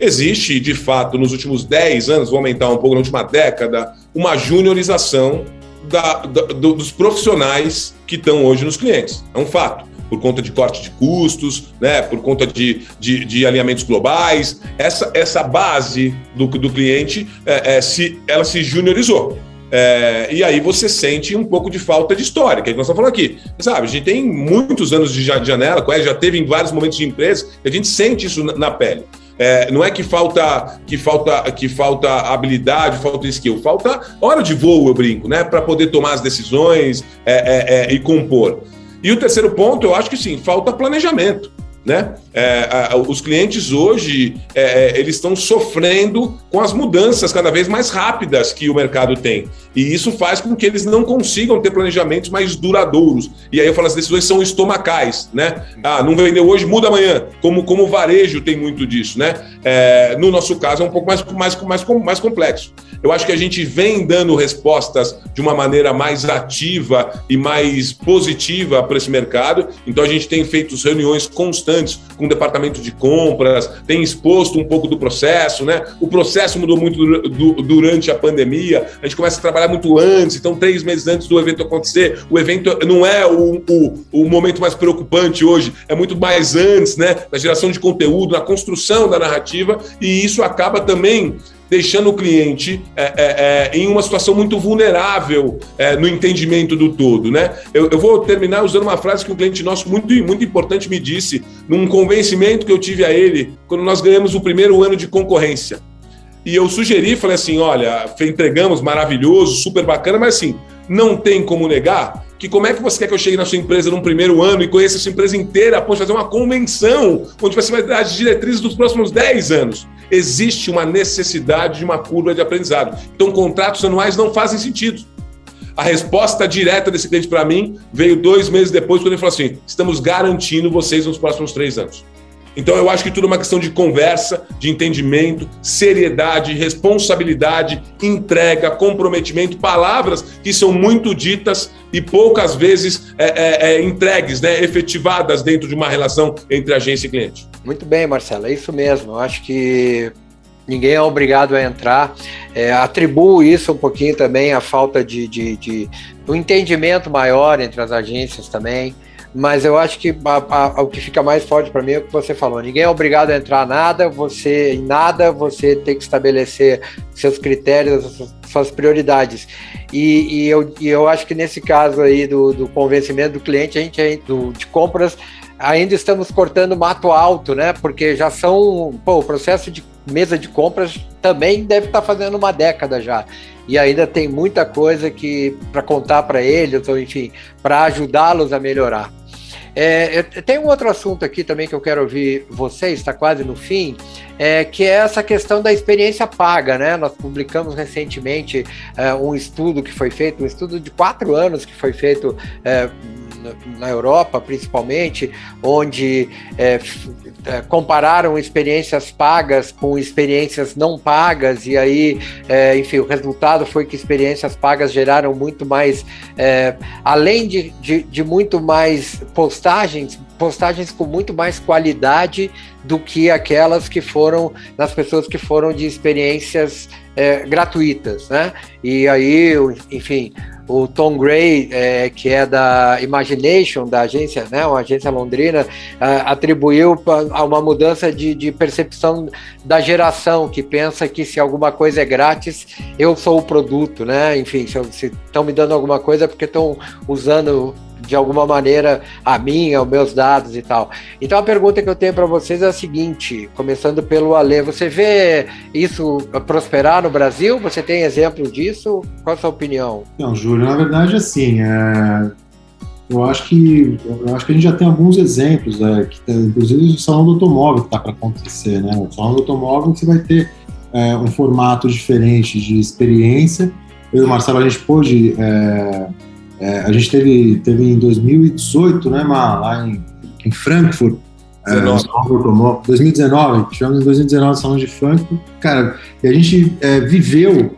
existe, de fato, nos últimos 10 anos, vou aumentar um pouco na última década, uma juniorização da, da, do, dos profissionais que estão hoje nos clientes. É um fato. Por conta de corte de custos, né, por conta de, de, de alinhamentos globais, essa, essa base do, do cliente é, é, se, ela se juniorizou. É, e aí você sente um pouco de falta de história, que é que nós estamos falando aqui. Sabe, a gente tem muitos anos de janela, já teve em vários momentos de empresa, e a gente sente isso na, na pele. É, não é que falta que falta que falta habilidade, falta skill, falta hora de voo, eu brinco, né, para poder tomar as decisões é, é, é, e compor. E o terceiro ponto, eu acho que sim, falta planejamento. Né? É, a, os clientes hoje é, é, eles estão sofrendo com as mudanças cada vez mais rápidas que o mercado tem. E isso faz com que eles não consigam ter planejamentos mais duradouros. E aí eu falo, as decisões são estomacais, né? Ah, não vendeu hoje, muda amanhã. Como, como varejo tem muito disso, né? É, no nosso caso é um pouco mais, mais, mais, mais complexo. Eu acho que a gente vem dando respostas de uma maneira mais ativa e mais positiva para esse mercado. Então a gente tem feito reuniões constantes antes com o departamento de compras, tem exposto um pouco do processo, né? O processo mudou muito durante a pandemia, a gente começa a trabalhar muito antes, então três meses antes do evento acontecer, o evento não é o, o, o momento mais preocupante hoje, é muito mais antes, né? Na geração de conteúdo, na construção da narrativa, e isso acaba também deixando o cliente é, é, é, em uma situação muito vulnerável é, no entendimento do todo. Né? Eu, eu, vou terminar usando uma frase que um cliente nosso muito, muito importante me disse, num convencimento que eu tive a ele, quando nós ganhamos o primeiro ano de concorrência. E eu sugeri, falei assim: olha, entregamos, maravilhoso, super bacana, mas assim, não tem como negar que como é que você quer que eu chegue na sua empresa num primeiro ano e conheça a sua empresa inteira a ponto fazer uma convenção onde você vai dar as diretrizes dos próximos 10 anos? Existe uma necessidade de uma curva de aprendizado. Então, contratos anuais não fazem sentido. A resposta direta desse cliente para mim veio dois meses depois, quando ele falou assim: estamos garantindo vocês nos próximos três anos. Então eu acho que tudo é uma questão de conversa, de entendimento, seriedade, responsabilidade, entrega, comprometimento, palavras que são muito ditas e poucas vezes é, é, é, entregues, né, efetivadas dentro de uma relação entre agência e cliente. Muito bem, Marcelo, é isso mesmo. Eu acho que ninguém é obrigado a entrar. É, atribuo isso um pouquinho também à falta de, de, de um entendimento maior entre as agências também mas eu acho que a, a, o que fica mais forte para mim é o que você falou. Ninguém é obrigado a entrar nada, você em nada, você tem que estabelecer seus critérios, suas prioridades. E, e, eu, e eu acho que nesse caso aí do, do convencimento do cliente, a gente do, de compras ainda estamos cortando mato alto, né? Porque já são, pô, o processo de mesa de compras também deve estar fazendo uma década já. E ainda tem muita coisa que para contar para eles, ou enfim, para ajudá-los a melhorar. É, tem um outro assunto aqui também que eu quero ouvir vocês, está quase no fim, é, que é essa questão da experiência paga, né? Nós publicamos recentemente é, um estudo que foi feito, um estudo de quatro anos que foi feito é, na Europa, principalmente, onde é, é, compararam experiências pagas com experiências não pagas, e aí, é, enfim, o resultado foi que experiências pagas geraram muito mais, é, além de, de, de, muito mais postagens, postagens com muito mais qualidade do que aquelas que foram das pessoas que foram de experiências é, gratuitas, né? E aí, enfim, o Tom Gray, é, que é da Imagination, da agência, né, uma agência londrina, atribuiu a uma mudança de, de, percepção da geração que pensa que se alguma coisa é grátis, eu sou o produto, né? Enfim, se estão me dando alguma coisa é porque estão usando de alguma maneira a minha, os meus dados e tal. Então a pergunta que eu tenho para vocês é a seguinte, começando pelo Ale, você vê isso prosperar no Brasil? Você tem exemplo disso? Qual a sua opinião? Não, Júlio, na verdade assim, é... eu acho que eu acho que a gente já tem alguns exemplos, né, que, inclusive o salão do automóvel que está para acontecer, né? O salão do automóvel você vai ter é, um formato diferente de experiência. Eu e o Marcelo a gente pôde é, é, a gente teve, teve em 2018, né, lá em, em Frankfurt, 19. É, 2019, tivemos em 2019 o Salão de Frankfurt, cara, e a gente é, viveu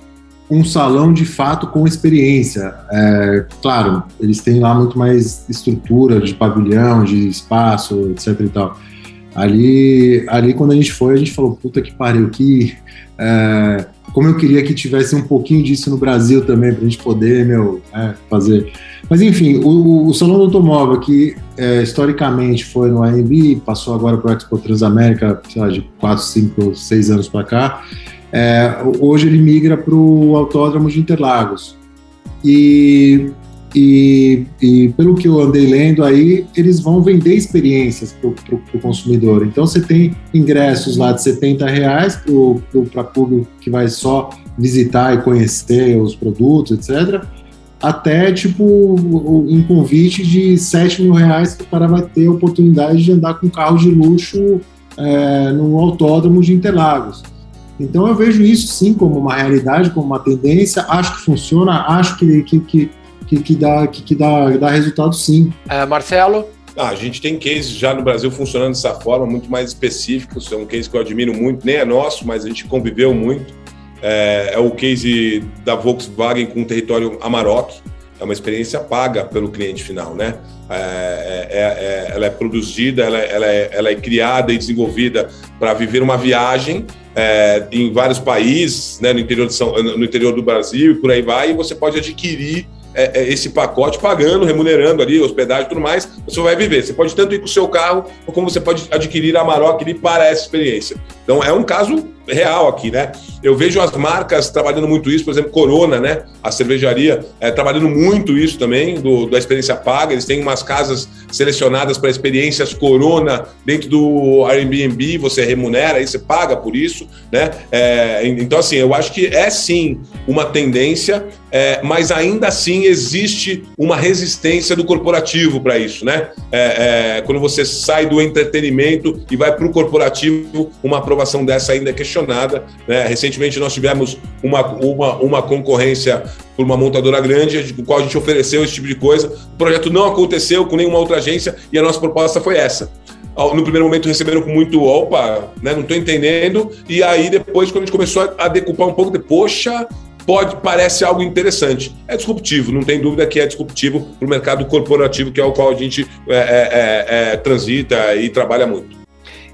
um salão de fato com experiência. É, claro, eles têm lá muito mais estrutura de pavilhão, de espaço, etc e tal. Ali, ali quando a gente foi, a gente falou, puta que pariu, que é, como eu queria que tivesse um pouquinho disso no Brasil também, para a gente poder, meu, é, fazer. Mas enfim, o, o Salão do Automóvel, que é, historicamente foi no AMB, passou agora para o Expo Transamérica, sei lá, de 4, 5, 6 anos para cá, é, hoje ele migra para o Autódromo de Interlagos. E e, e, pelo que eu andei lendo aí, eles vão vender experiências para o consumidor. Então você tem ingressos lá de 70 reais para público que vai só visitar e conhecer os produtos, etc. Até tipo um convite de 7 mil reais que o cara vai ter a oportunidade de andar com carro de luxo é, no autódromo de Interlagos. Então eu vejo isso sim como uma realidade, como uma tendência, acho que funciona, acho que, que, que que, que, dá, que, que dá, dá resultado sim. É, Marcelo? Ah, a gente tem cases já no Brasil funcionando dessa forma, muito mais específicos. É um case que eu admiro muito, nem é nosso, mas a gente conviveu muito. É, é o case da Volkswagen com o território Amarok. é uma experiência paga pelo cliente final, né? É, é, é, é ela é produzida, ela, ela, é, ela é criada e desenvolvida para viver uma viagem é, em vários países, né, no, interior de São, no interior do Brasil e por aí vai, e você pode adquirir é, é, esse pacote pagando, remunerando ali, hospedagem e tudo mais, você vai viver. Você pode tanto ir com o seu carro, como você pode adquirir a Maroc ali para essa experiência. Então é um caso real aqui, né? Eu vejo as marcas trabalhando muito isso, por exemplo, Corona, né? A cervejaria é, trabalhando muito isso também, do, da experiência paga. Eles têm umas casas selecionadas para experiências Corona dentro do Airbnb, você remunera, aí você paga por isso, né? É, então, assim, eu acho que é sim uma tendência, é, mas ainda assim existe uma resistência do corporativo para isso, né? É, é, quando você sai do entretenimento e vai para o corporativo, uma aprovação dessa ainda é questionável questionada. Né? Recentemente nós tivemos uma, uma, uma concorrência por uma montadora grande, com qual a gente ofereceu esse tipo de coisa. O projeto não aconteceu com nenhuma outra agência e a nossa proposta foi essa. No primeiro momento receberam com muito opa, né? não estou entendendo. E aí depois, quando a gente começou a decupar um pouco, de, poxa, pode parece algo interessante. É disruptivo, não tem dúvida que é disruptivo para o mercado corporativo, que é o qual a gente é, é, é, é transita e trabalha muito.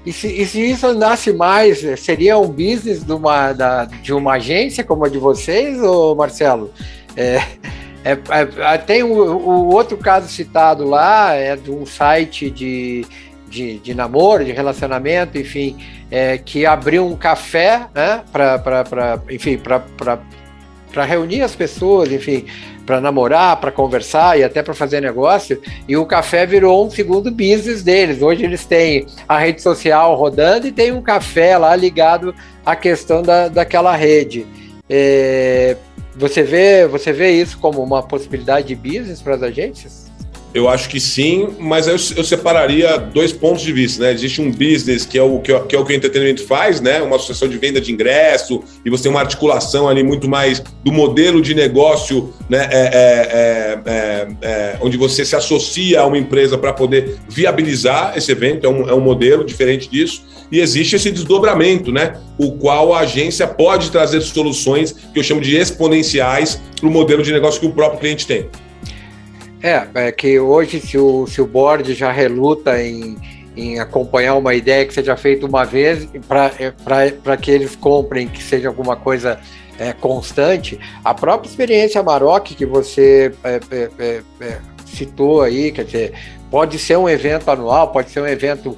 E se, e se, isso andasse mais, seria um business de uma, da, de uma agência como a de vocês, ou Marcelo? É, é, é, tem o, o, outro caso citado lá, é de um site de, de, de namoro, de relacionamento, enfim, é, que abriu um café, né, para, enfim, para reunir as pessoas, enfim, para namorar, para conversar e até para fazer negócio. E o café virou um segundo business deles. Hoje eles têm a rede social rodando e tem um café lá ligado à questão da, daquela rede. É, você vê, você vê isso como uma possibilidade de business para as agências? Eu acho que sim, mas eu, eu, separaria dois pontos de vista, né? Existe um business que é, o, que, é, que é o que o entretenimento faz, né? Uma associação de venda de ingresso, e você tem uma articulação ali muito mais do modelo de negócio, né? É, é, é, onde você se associa a uma empresa para poder viabilizar esse evento, é um, é um modelo diferente disso. E existe esse desdobramento, né? O qual a agência pode trazer soluções que eu chamo de exponenciais para o modelo de negócio que o próprio cliente tem. É, é que hoje, se o, se o board já reluta em, em acompanhar uma ideia que seja feita uma vez, para é, que eles comprem, que seja alguma coisa é, constante, a própria experiência Maroc que você é, é, é, é, citou aí, quer dizer, pode ser um evento anual, pode ser um evento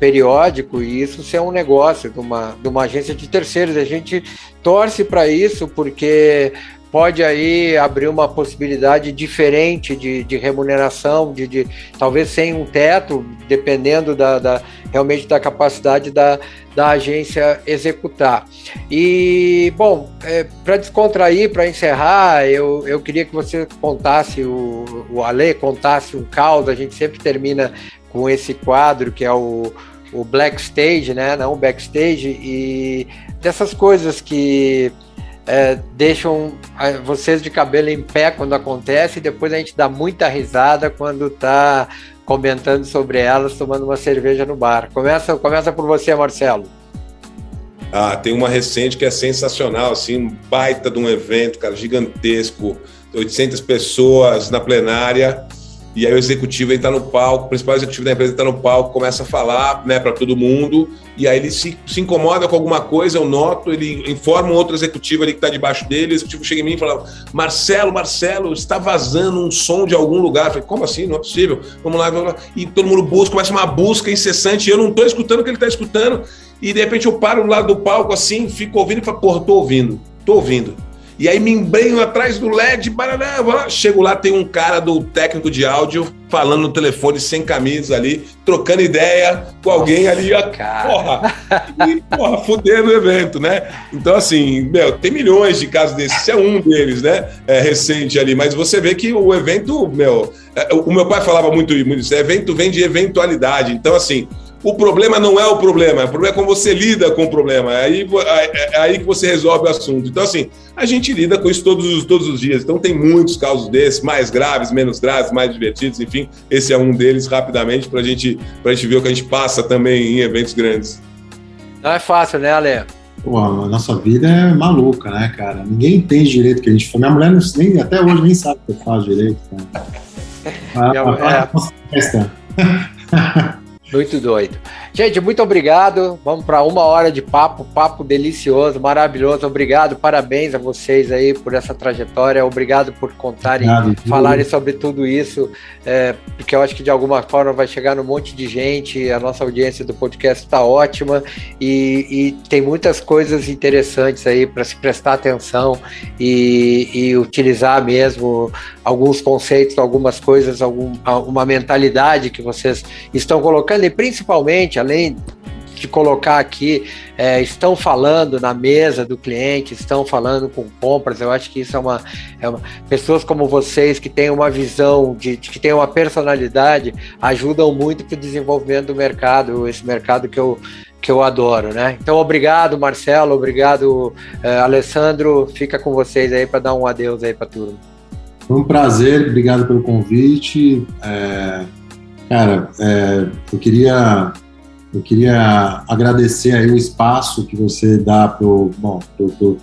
periódico, e isso ser um negócio de uma, de uma agência de terceiros. A gente torce para isso, porque pode aí abrir uma possibilidade diferente de, de remuneração, de, de, talvez sem um teto, dependendo da, da realmente da capacidade da, da agência executar. E, bom, é, para descontrair, para encerrar, eu, eu queria que você contasse, o, o Ale contasse um caos, a gente sempre termina com esse quadro que é o, o Black Stage, né? não o backstage, e dessas coisas que é, deixam vocês de cabelo em pé quando acontece e depois a gente dá muita risada quando tá comentando sobre elas, tomando uma cerveja no bar. Começa, começa por você, Marcelo. Ah, tem uma recente que é sensacional, assim, um baita de um evento, cara, gigantesco, 800 pessoas na plenária. E aí o executivo entra no palco, o principal executivo da empresa entra no palco, começa a falar né, para todo mundo, e aí ele se, se, incomoda com alguma coisa, eu noto, ele informa um outro executivo ali que está debaixo dele, o executivo chega em mim e fala, Marcelo, Marcelo, está vazando um som de algum lugar. Eu falei, como assim? Não é possível. Vamos lá, vamos lá. E todo mundo busca, começa uma busca incessante, eu não estou escutando o que ele está escutando, e de repente eu paro do lado do palco assim, fico ouvindo e falo, porra, estou ouvindo, estou ouvindo. E aí me embrenho atrás do LED, barará, chego lá, tem um cara do técnico de áudio falando no telefone sem camisa ali, trocando ideia com alguém Nossa, ali, ó, porra, e porra, fudendo o evento, né? Então, assim, meu, tem milhões de casos desses, esse é um deles, né? É recente ali, mas você vê que o evento, meu, é, o meu pai falava muito, muito isso, evento vem de eventualidade, então, assim, o problema não é o problema, o problema é como você lida com o problema. É aí, é, é aí que você resolve o assunto. Então, assim, a gente lida com isso todos os, todos os dias. Então, tem muitos casos desses, mais graves, menos graves, mais divertidos, enfim. Esse é um deles, rapidamente, para gente, a gente ver o que a gente passa também em eventos grandes. Não é fácil, né, Ale? Pô, a nossa vida é maluca, né, cara? Ninguém entende direito o que a gente faz. Minha mulher não, nem, até hoje nem sabe o que eu faço direito. Cara. A, a, a, muito doido. Gente, muito obrigado. Vamos para uma hora de papo, papo delicioso, maravilhoso. Obrigado, parabéns a vocês aí por essa trajetória. Obrigado por contarem, obrigado, falarem sobre tudo isso, é, porque eu acho que de alguma forma vai chegar no monte de gente. A nossa audiência do podcast está ótima e, e, tem muitas coisas interessantes aí para se prestar atenção e, e utilizar mesmo alguns conceitos, algumas coisas, algum, uma mentalidade que vocês estão colocando e principalmente, além de colocar aqui, é, estão falando na mesa do cliente, estão falando com compras. Eu acho que isso é uma, é uma pessoas como vocês que têm uma visão, de, de que têm uma personalidade, ajudam muito para o desenvolvimento do mercado, esse mercado que eu que eu adoro, né? Então, obrigado, Marcelo, obrigado, é, Alessandro. Fica com vocês aí para dar um adeus aí para tudo. Foi um prazer, obrigado pelo convite. É, cara, é, eu queria eu queria agradecer aí o espaço que você dá para o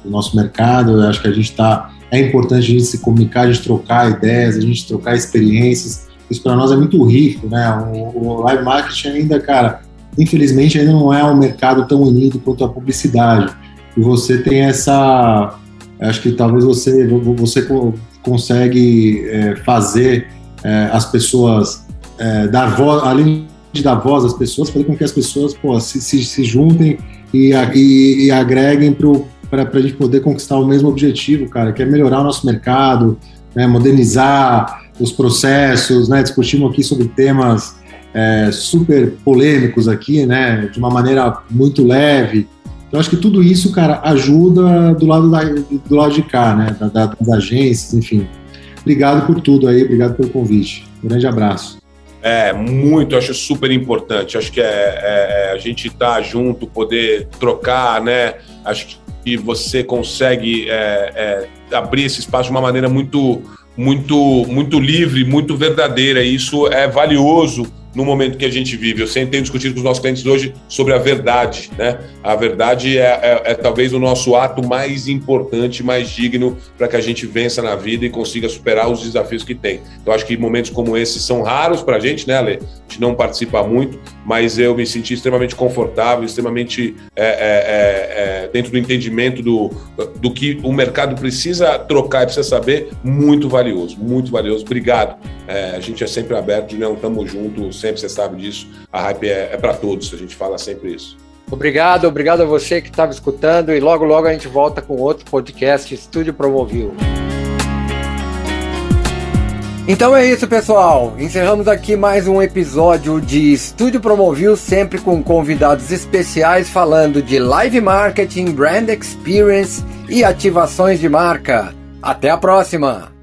nosso mercado. Eu acho que a gente está. É importante a gente se comunicar, a gente trocar ideias, a gente trocar experiências. Isso para nós é muito rico, né? O, o, live marketing ainda, cara, infelizmente ainda não é um mercado tão unido quanto a publicidade. E você tem essa. Acho que talvez você, você consegue é, fazer é, as pessoas é, dar voz, além de dar voz às pessoas, fazer com que as pessoas pô, se, se, se juntem e, e, e agreguem para a gente poder conquistar o mesmo objetivo, cara, que é melhorar o nosso mercado, né, modernizar os processos, né, discutimos aqui sobre temas é, super polêmicos aqui, né, de uma maneira muito leve, eu acho que tudo isso, cara, ajuda do lado, da, do lado de cá, né? Da, das agências, enfim. Obrigado por tudo aí, obrigado pelo convite. Um grande abraço. É, muito, acho super importante. Acho que é, é, é a gente estar tá junto, poder trocar, né? Acho que você consegue é, é, abrir esse espaço de uma maneira muito, muito, muito livre, muito verdadeira. E isso é valioso no momento que a gente vive. Eu sempre tenho discutido com os nossos clientes hoje sobre a verdade, né? A verdade é, é, é talvez o nosso ato mais importante, mais digno para que a gente vença na vida e consiga superar os desafios que tem. Então, acho que momentos como esses são raros para a gente, né, Ale? A gente não participa muito, mas eu me senti extremamente confortável, extremamente é, é, é, é dentro do entendimento do, do que o mercado precisa trocar e precisa saber, muito valioso, muito valioso. Obrigado. A gente é sempre aberto, não estamos juntos sempre, você sabe disso. A hype é, é para todos, a gente fala sempre isso. Obrigado, obrigado a você que estava escutando e logo logo a gente volta com outro podcast Estúdio Promovil. Então é isso, pessoal. Encerramos aqui mais um episódio de Estúdio Promovil, sempre com convidados especiais falando de live marketing, brand experience e ativações de marca. Até a próxima!